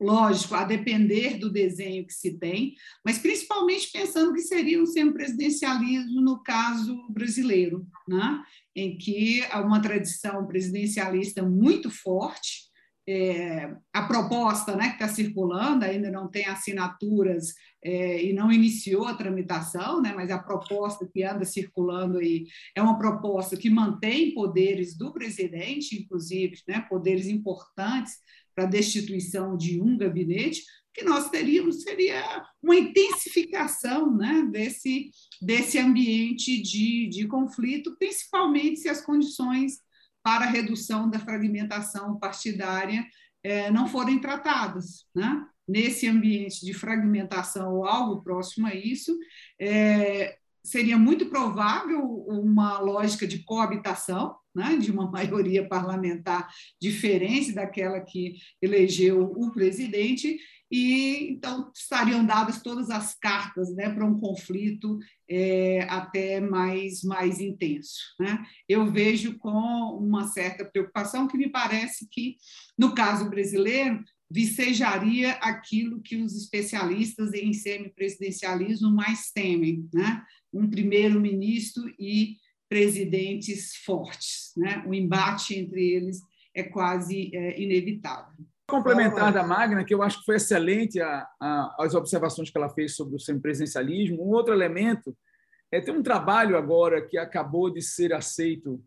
Lógico, a depender do desenho que se tem, mas principalmente pensando que seria um semipresidencialismo no caso brasileiro, né? em que há uma tradição presidencialista muito forte. É, a proposta né, que está circulando ainda não tem assinaturas é, e não iniciou a tramitação, né, mas a proposta que anda circulando aí é uma proposta que mantém poderes do presidente, inclusive, né, poderes importantes para a destituição de um gabinete, que nós teríamos seria uma intensificação né, desse, desse ambiente de, de conflito, principalmente se as condições para a redução da fragmentação partidária eh, não forem tratadas. Né? Nesse ambiente de fragmentação ou algo próximo a isso, eh, seria muito provável uma lógica de coabitação, né, de uma maioria parlamentar diferente daquela que elegeu o presidente, e então estariam dadas todas as cartas né, para um conflito é, até mais, mais intenso. Né? Eu vejo com uma certa preocupação que me parece que, no caso brasileiro, vicejaria aquilo que os especialistas em semipresidencialismo mais temem, né? um primeiro-ministro e presidentes fortes. Né? O embate entre eles é quase é, inevitável. Complementar da Magna, que eu acho que foi excelente a, a, as observações que ela fez sobre o semipresidencialismo. Um outro elemento é ter um trabalho agora que acabou de ser aceito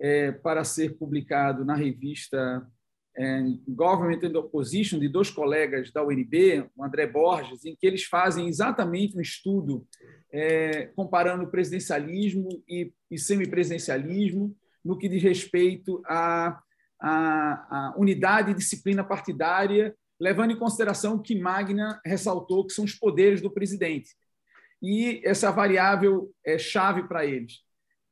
é, para ser publicado na revista é, Government and Opposition, de dois colegas da UNB, o André Borges, em que eles fazem exatamente um estudo é, comparando presidencialismo e, e semipresidencialismo no que diz respeito à, à, à unidade e disciplina partidária, levando em consideração o que Magna ressaltou, que são os poderes do presidente. E essa variável é chave para eles.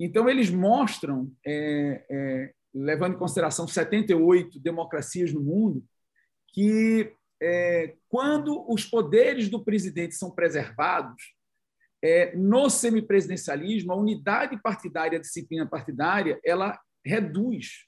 Então, eles mostram é, é, levando em consideração 78 democracias no mundo, que é, quando os poderes do presidente são preservados, é, no semipresidencialismo, a unidade partidária, a disciplina partidária, ela reduz,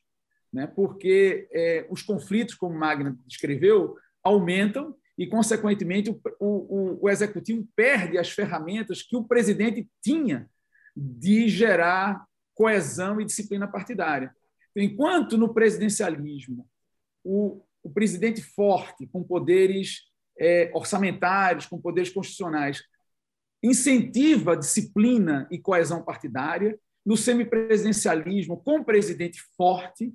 né? porque é, os conflitos, como Magna descreveu, aumentam e, consequentemente, o, o, o executivo perde as ferramentas que o presidente tinha de gerar coesão e disciplina partidária. Enquanto no presidencialismo o, o presidente forte, com poderes é, orçamentários, com poderes constitucionais, incentiva disciplina e coesão partidária, no semipresidencialismo, com presidente forte,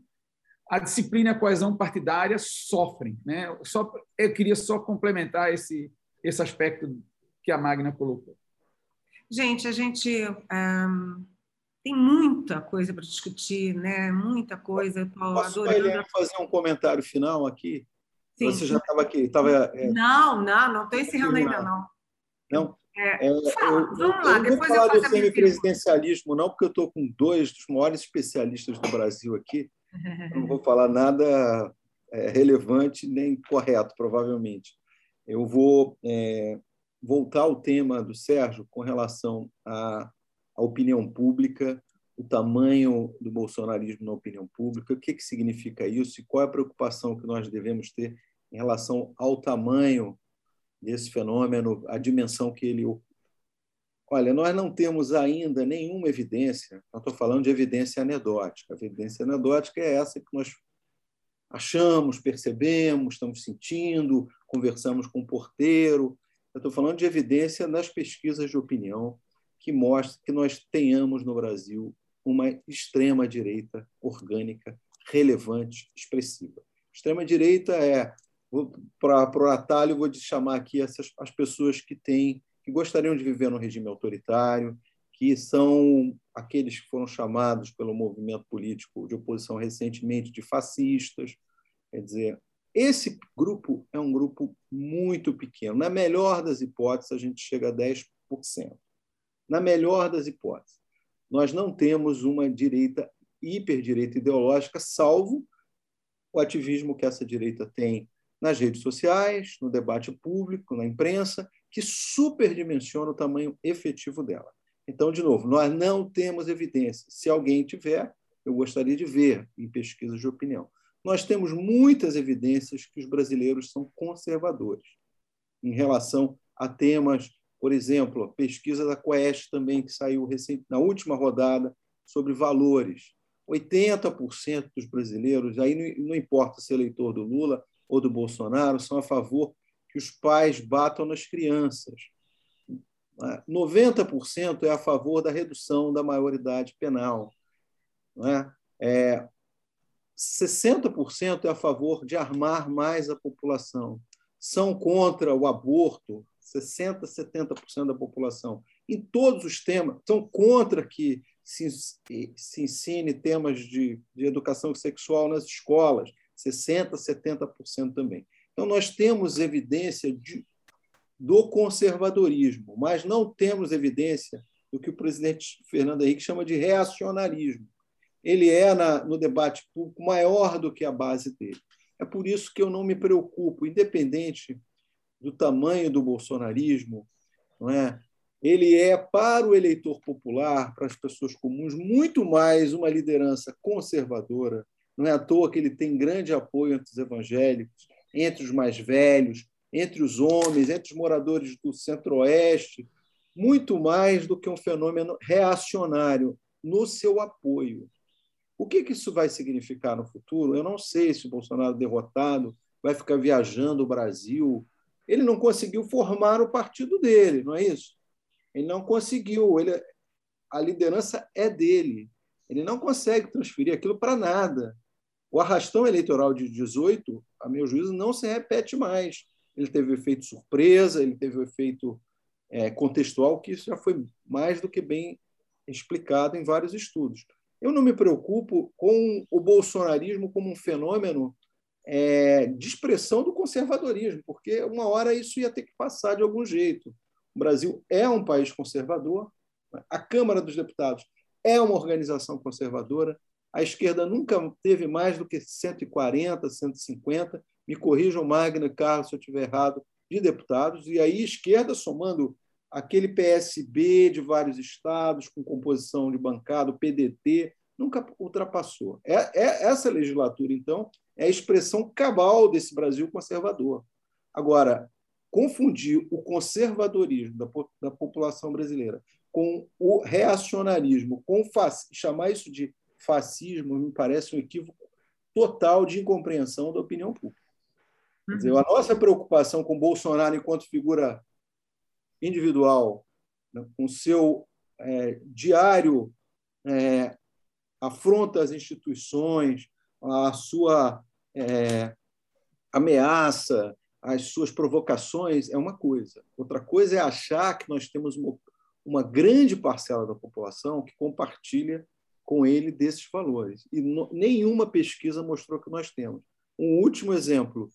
a disciplina e a coesão partidária sofrem. Né? Só, eu queria só complementar esse, esse aspecto que a Magna colocou. Gente, a gente um tem muita coisa para discutir, né? Muita coisa. Eu Posso adorando... fazer um comentário final aqui? Sim. Você já estava aqui? Tava, é... Não, não, não estou encerrando ainda, não. Não? É, é, fala, eu, vamos lá, eu depois não vou falar do semipresidencialismo, não, porque eu estou com dois dos maiores especialistas do Brasil aqui. [LAUGHS] não vou falar nada é, relevante nem correto, provavelmente. Eu vou é, voltar ao tema do Sérgio com relação a a opinião pública, o tamanho do bolsonarismo na opinião pública, o que, que significa isso e qual é a preocupação que nós devemos ter em relação ao tamanho desse fenômeno, a dimensão que ele ocupa. Olha, nós não temos ainda nenhuma evidência, não estou falando de evidência anedótica, a evidência anedótica é essa que nós achamos, percebemos, estamos sentindo, conversamos com o porteiro. Eu estou falando de evidência nas pesquisas de opinião, que mostra que nós tenhamos no Brasil uma extrema-direita orgânica, relevante, expressiva. Extrema-direita é, para o atalho, vou chamar aqui essas, as pessoas que têm, que gostariam de viver num regime autoritário, que são aqueles que foram chamados pelo movimento político de oposição recentemente de fascistas. Quer dizer, esse grupo é um grupo muito pequeno. Na melhor das hipóteses, a gente chega a 10% na melhor das hipóteses. Nós não temos uma direita, hiperdireita ideológica, salvo o ativismo que essa direita tem nas redes sociais, no debate público, na imprensa, que superdimensiona o tamanho efetivo dela. Então, de novo, nós não temos evidência. Se alguém tiver, eu gostaria de ver em pesquisas de opinião. nós temos muitas evidências que os brasileiros são conservadores em relação a temas, por exemplo, a pesquisa da Quest também, que saiu na última rodada, sobre valores. 80% dos brasileiros, aí não importa se é eleitor do Lula ou do Bolsonaro, são a favor que os pais batam nas crianças. 90% é a favor da redução da maioridade penal. Não é? É, 60% é a favor de armar mais a população. São contra o aborto, 60%, 70% da população. Em todos os temas, são contra que se, se ensine temas de, de educação sexual nas escolas, 60%, 70% também. Então, nós temos evidência de, do conservadorismo, mas não temos evidência do que o presidente Fernando Henrique chama de reacionarismo ele é, na, no debate público, maior do que a base dele. É por isso que eu não me preocupo, independente do tamanho do bolsonarismo, não é? ele é, para o eleitor popular, para as pessoas comuns, muito mais uma liderança conservadora. Não é à toa que ele tem grande apoio entre os evangélicos, entre os mais velhos, entre os homens, entre os moradores do centro-oeste, muito mais do que um fenômeno reacionário no seu apoio. O que, que isso vai significar no futuro? Eu não sei se o Bolsonaro derrotado vai ficar viajando o Brasil. Ele não conseguiu formar o partido dele, não é isso? Ele não conseguiu. Ele, a liderança é dele. Ele não consegue transferir aquilo para nada. O arrastão eleitoral de 18, a meu juízo, não se repete mais. Ele teve o efeito surpresa, ele teve o efeito é, contextual, que isso já foi mais do que bem explicado em vários estudos. Eu não me preocupo com o bolsonarismo como um fenômeno é, de expressão do conservadorismo, porque uma hora isso ia ter que passar de algum jeito. O Brasil é um país conservador, a Câmara dos Deputados é uma organização conservadora, a esquerda nunca teve mais do que 140, 150, me corrijam, Magna, Carlos, se eu estiver errado, de deputados, e aí esquerda somando aquele PSB de vários estados, com composição de bancada, o PDT, nunca ultrapassou. É, é, essa legislatura, então, é a expressão cabal desse Brasil conservador. Agora, confundir o conservadorismo da, da população brasileira com o reacionarismo, com chamar isso de fascismo, me parece um equívoco total de incompreensão da opinião pública. Quer dizer, a nossa preocupação com Bolsonaro enquanto figura individual, né, com seu é, diário é, afronta às instituições, a sua é, ameaça, as suas provocações, é uma coisa. Outra coisa é achar que nós temos uma, uma grande parcela da população que compartilha com ele desses valores. E no, nenhuma pesquisa mostrou que nós temos. Um último exemplo.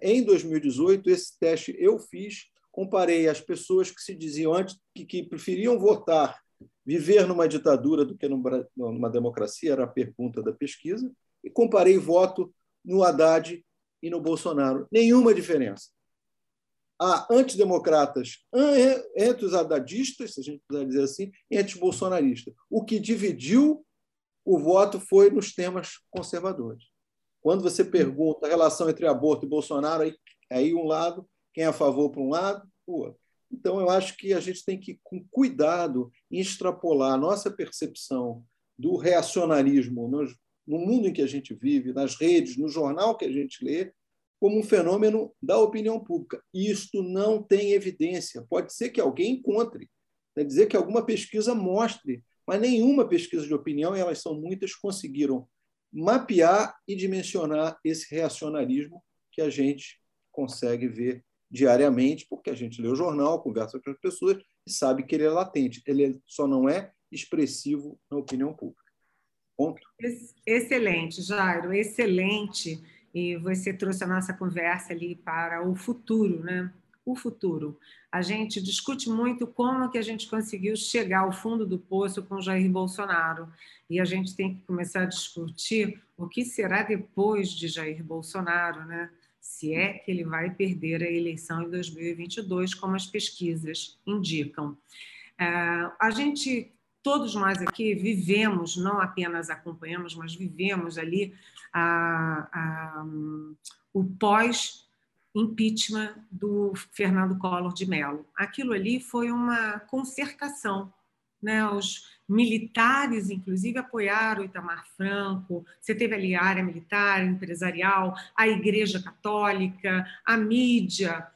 Em 2018, esse teste eu fiz comparei as pessoas que se diziam antes que, que preferiam votar, viver numa ditadura do que numa democracia, era a pergunta da pesquisa, e comparei voto no Haddad e no Bolsonaro. Nenhuma diferença. Há antidemocratas entre os haddadistas, se a gente puder dizer assim, e entre os bolsonaristas. O que dividiu o voto foi nos temas conservadores. Quando você pergunta a relação entre aborto e Bolsonaro, aí, aí um lado, quem é a favor para um lado, o outro. Então, eu acho que a gente tem que, com cuidado, extrapolar a nossa percepção do reacionarismo no, mundo em que a gente vive, nas redes, no jornal que a gente lê, como um fenômeno da opinião pública. Isto não tem evidência. Pode ser que alguém encontre, quer dizer que alguma pesquisa mostre, mas nenhuma pesquisa de opinião, e elas são muitas, conseguiram mapear e dimensionar esse reacionarismo que a gente consegue ver diariamente, porque a gente lê o jornal, conversa com as pessoas e sabe que ele é latente. Ele só não é expressivo na opinião pública. Ponto. Excelente, Jairo, excelente. E você trouxe a nossa conversa ali para o futuro, né? O futuro. A gente discute muito como que a gente conseguiu chegar ao fundo do poço com Jair Bolsonaro. E a gente tem que começar a discutir o que será depois de Jair Bolsonaro, né? Se é que ele vai perder a eleição em 2022, como as pesquisas indicam. É, a gente todos nós aqui vivemos, não apenas acompanhamos, mas vivemos ali a, a, o pós-impeachment do Fernando Collor de Mello. Aquilo ali foi uma concertação. Né? Os militares, inclusive, apoiaram o Itamar Franco. Você teve ali a área militar, empresarial, a Igreja Católica, a mídia.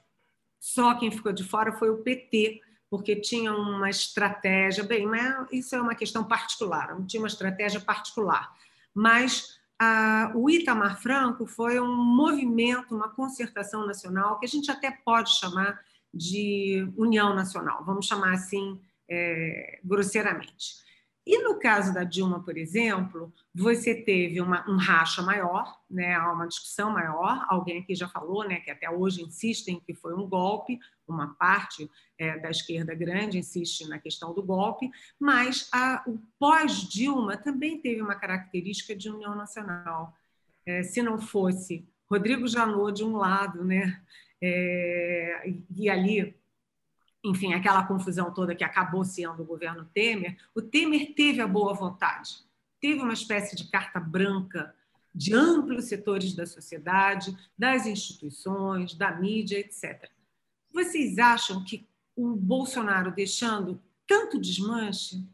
Só quem ficou de fora foi o PT, porque tinha uma estratégia. Bem, mas isso é uma questão particular, não tinha uma estratégia particular. Mas a, o Itamar Franco foi um movimento, uma concertação nacional, que a gente até pode chamar de união nacional, vamos chamar assim é, grosseiramente. E no caso da Dilma, por exemplo, você teve uma, um racha maior, né, uma discussão maior. Alguém aqui já falou né, que até hoje insistem que foi um golpe, uma parte é, da esquerda grande insiste na questão do golpe, mas a, o pós-Dilma também teve uma característica de união nacional. É, se não fosse Rodrigo Janot de um lado, né, é, e ali enfim, aquela confusão toda que acabou sendo o governo Temer, o Temer teve a boa vontade, teve uma espécie de carta branca de amplos setores da sociedade, das instituições, da mídia, etc. Vocês acham que o Bolsonaro deixando tanto desmanche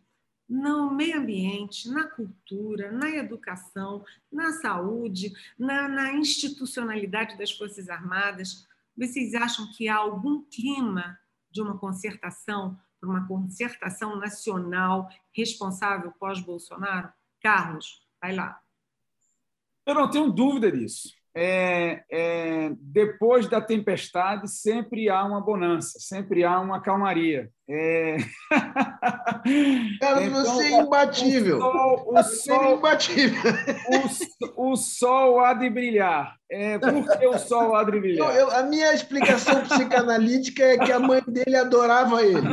no meio ambiente, na cultura, na educação, na saúde, na, na institucionalidade das Forças Armadas, vocês acham que há algum clima de uma concertação, por uma concertação nacional responsável pós-Bolsonaro? Carlos, vai lá. Eu não tenho dúvida disso é, é, depois da tempestade sempre há uma bonança, sempre há uma calmaria. É... [LAUGHS] Cara, então, você é imbatível. O sol, o sol, é imbatível. O, o, sol há de brilhar. É, por que o sol há de brilhar? Eu, eu, a minha explicação psicanalítica é que a mãe dele adorava ele.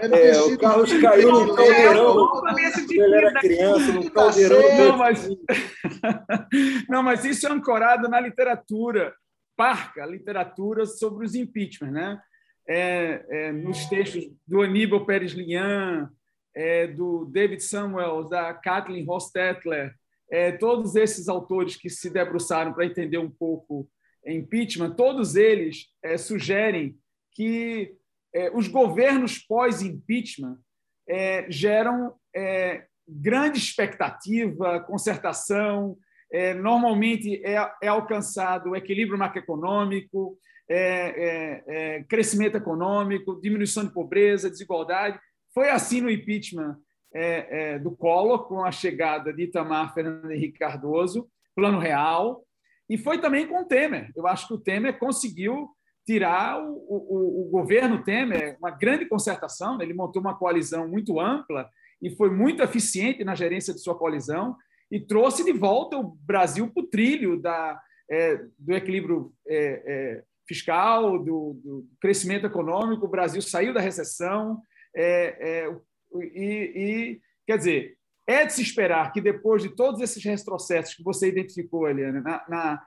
É, o Carlos caiu no caldeirão quando ele era criança, no caldeirão. Não, mas, [LAUGHS] não, mas isso é ancorado na literatura parca, literatura sobre os impeachment, né? É, é, nos textos do Aníbal Pérez Lian, é, do David Samuels, da Kathleen Hostetler, é, todos esses autores que se debruçaram para entender um pouco impeachment, todos eles é, sugerem que é, os governos pós-impeachment geram grande expectativa, concertação, normalmente é alcançado o equilíbrio macroeconômico, é, é, é, crescimento econômico, diminuição de pobreza, desigualdade. Foi assim no impeachment é, é, do Collor, com a chegada de Itamar Fernando Henrique Cardoso, plano real, e foi também com o Temer. Eu acho que o Temer conseguiu tirar o, o, o governo Temer, uma grande concertação, ele montou uma coalizão muito ampla e foi muito eficiente na gerência de sua coalizão e trouxe de volta o Brasil para o trilho da, é, do equilíbrio é, é, fiscal, do, do, crescimento econômico, o Brasil saiu da recessão, é, é, e, e, quer dizer, é de se esperar que depois de todos esses retrocessos que você identificou, Eliana, na, na,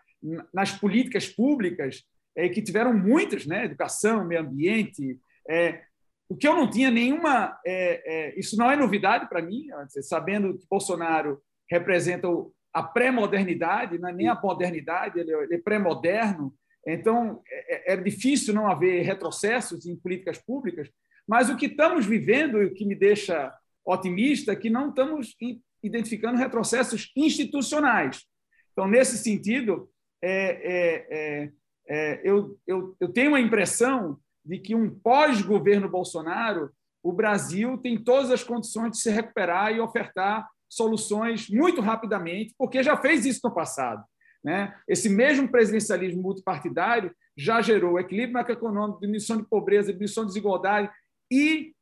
nas políticas públicas, é, que tiveram muitas, né, educação, meio ambiente, é, o que eu não tinha nenhuma, é, é, isso não é novidade para mim, sabendo que Bolsonaro representa a pré-modernidade, não é nem a modernidade, ele é pré-moderno, então, é, é, é difícil não haver retrocessos em políticas públicas, mas o que estamos vivendo e o que me deixa otimista é que não estamos identificando retrocessos institucionais. Então, nesse sentido, é, é, é, é, eu, eu, eu tenho a impressão de que um pós-governo Bolsonaro, o Brasil tem todas as condições de se recuperar e ofertar soluções muito rapidamente, porque já fez isso no passado. Né? Esse mesmo presidencialismo multipartidário já gerou equilíbrio macroeconômico, diminuição de pobreza, diminuição de desigualdade e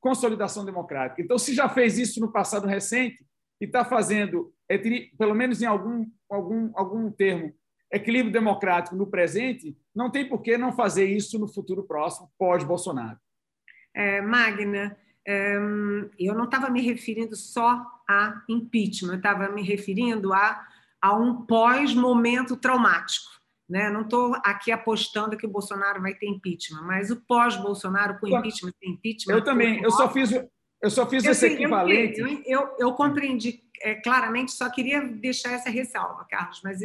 consolidação democrática. Então, se já fez isso no passado recente e está fazendo, pelo menos em algum, algum, algum termo, equilíbrio democrático no presente, não tem por que não fazer isso no futuro próximo, pós-Bolsonaro. É, Magna, é, eu não estava me referindo só a impeachment, eu estava me referindo a a um pós-momento traumático. Né? Não estou aqui apostando que o Bolsonaro vai ter impeachment, mas o pós-Bolsonaro com impeachment, sem impeachment. Eu também. Eu só fiz, eu só fiz eu esse equivalente. Eu, eu, eu compreendi é, claramente, só queria deixar essa ressalva, Carlos, mas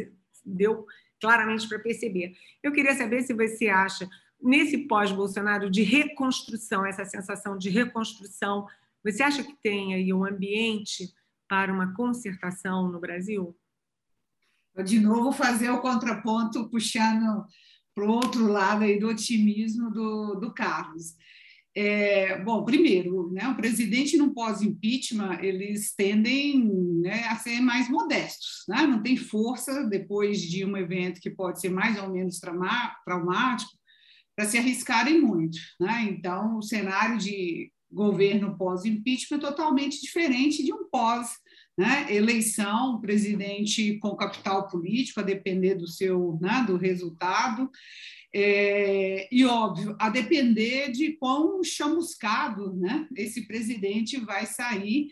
deu claramente para perceber. Eu queria saber se você acha, nesse pós-Bolsonaro, de reconstrução, essa sensação de reconstrução, você acha que tem aí um ambiente para uma concertação no Brasil? Vou de novo fazer o contraponto, puxando para o outro lado aí do otimismo do, do Carlos. É, bom, primeiro, né, o presidente no pós-impeachment, eles tendem né, a ser mais modestos, né? não tem força depois de um evento que pode ser mais ou menos traumático para se arriscarem muito. Né? Então, o cenário de governo pós-impeachment é totalmente diferente de um pós né? eleição, presidente com capital político, a depender do seu né, do resultado. É, e, óbvio, a depender de quão chamuscado né, esse presidente vai sair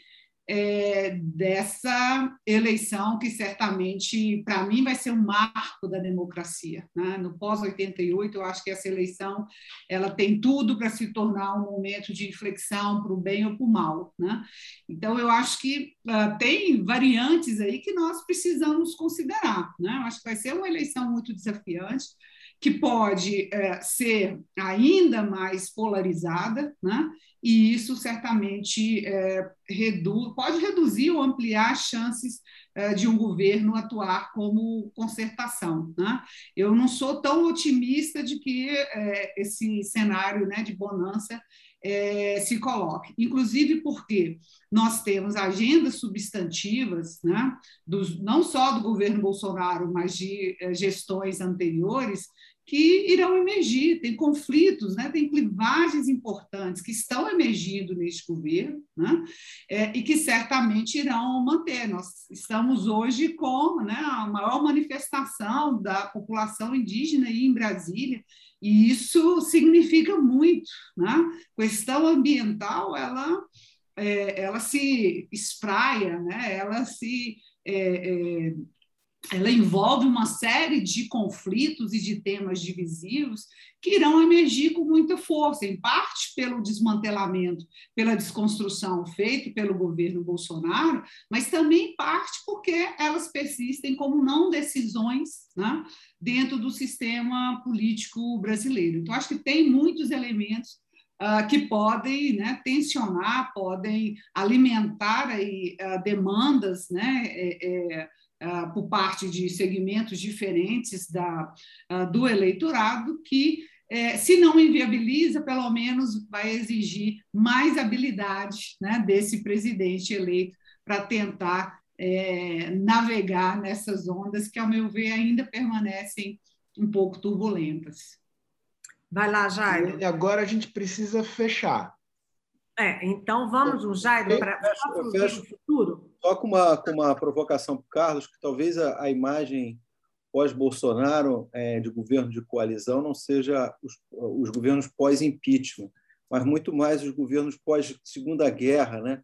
é, dessa eleição, que certamente, para mim, vai ser um marco da democracia. Né? No pós-88, eu acho que essa eleição ela tem tudo para se tornar um momento de inflexão para o bem ou para o mal. Né? Então, eu acho que uh, tem variantes aí que nós precisamos considerar. Né? Eu acho que vai ser uma eleição muito desafiante que pode é, ser ainda mais polarizada, né? e isso certamente é, redu pode reduzir ou ampliar as chances é, de um governo atuar como concertação. Né? Eu não sou tão otimista de que é, esse cenário né, de bonança é, se coloque. Inclusive porque nós temos agendas substantivas, né, dos, não só do governo Bolsonaro, mas de é, gestões anteriores, que irão emergir, tem conflitos, né? tem clivagens importantes que estão emergindo neste governo né? É, e que certamente irão manter. Nós estamos hoje com né, a maior manifestação da população indígena em Brasília, e isso significa muito. Né? A questão ambiental, ela, é, ela se espraia, né? ela se... É, é, ela envolve uma série de conflitos e de temas divisivos que irão emergir com muita força, em parte pelo desmantelamento, pela desconstrução feita pelo governo Bolsonaro, mas também em parte porque elas persistem como não decisões né, dentro do sistema político brasileiro. Então, acho que tem muitos elementos Uh, que podem né, tensionar, podem alimentar aí, uh, demandas né, é, é, uh, por parte de segmentos diferentes da, uh, do eleitorado, que, eh, se não inviabiliza, pelo menos vai exigir mais habilidade né, desse presidente eleito para tentar eh, navegar nessas ondas que, ao meu ver, ainda permanecem um pouco turbulentas. Vai lá, Jairo. E agora a gente precisa fechar. É, então vamos um Jairo para o futuro. Só com uma, com uma provocação para o Carlos, que talvez a, a imagem pós-Bolsonaro é, de governo de coalizão não seja os, os governos pós-impeachment, mas muito mais os governos pós-segunda guerra, né?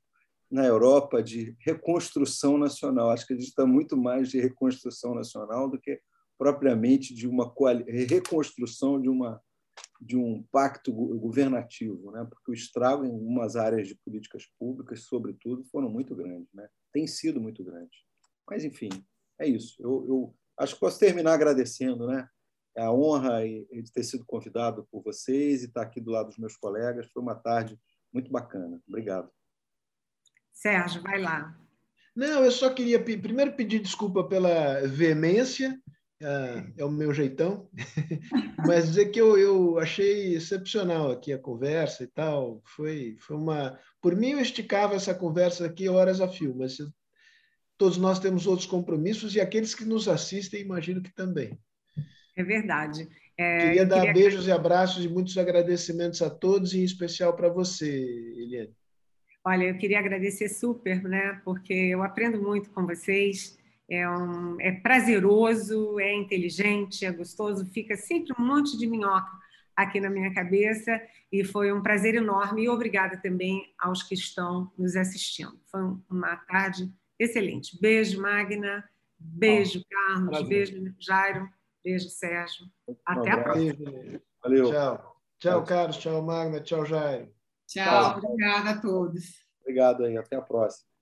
na Europa de reconstrução nacional. Acho que a gente está muito mais de reconstrução nacional do que propriamente de uma reconstrução de uma de um pacto governativo, né? porque o estrago em algumas áreas de políticas públicas, sobretudo, foram muito grandes, né? tem sido muito grande. Mas, enfim, é isso. Eu, eu acho que posso terminar agradecendo né? a honra de ter sido convidado por vocês e estar aqui do lado dos meus colegas. Foi uma tarde muito bacana. Obrigado. Sérgio, vai lá. Não, eu só queria primeiro pedir desculpa pela veemência ah, é o meu jeitão, [LAUGHS] mas dizer que eu, eu achei excepcional aqui a conversa e tal. Foi, foi uma. Por mim, eu esticava essa conversa aqui horas a fio, mas todos nós temos outros compromissos e aqueles que nos assistem, imagino que também. É verdade. É, queria dar queria... beijos e abraços e muitos agradecimentos a todos, e em especial para você, Eliane. Olha, eu queria agradecer super, né? Porque eu aprendo muito com vocês é, um, é prazeroso, é inteligente, é gostoso, fica sempre um monte de minhoca aqui na minha cabeça e foi um prazer enorme e obrigada também aos que estão nos assistindo. Foi uma tarde excelente. Beijo, Magna. Beijo, Carlos. Prazer. Beijo, Jairo. Beijo, Sérgio. Até a próxima. Valeu. Tchau. Tchau, Carlos. Tchau, Magna. Tchau, Jairo. Tchau. Obrigada a todos. Obrigado aí, até a próxima.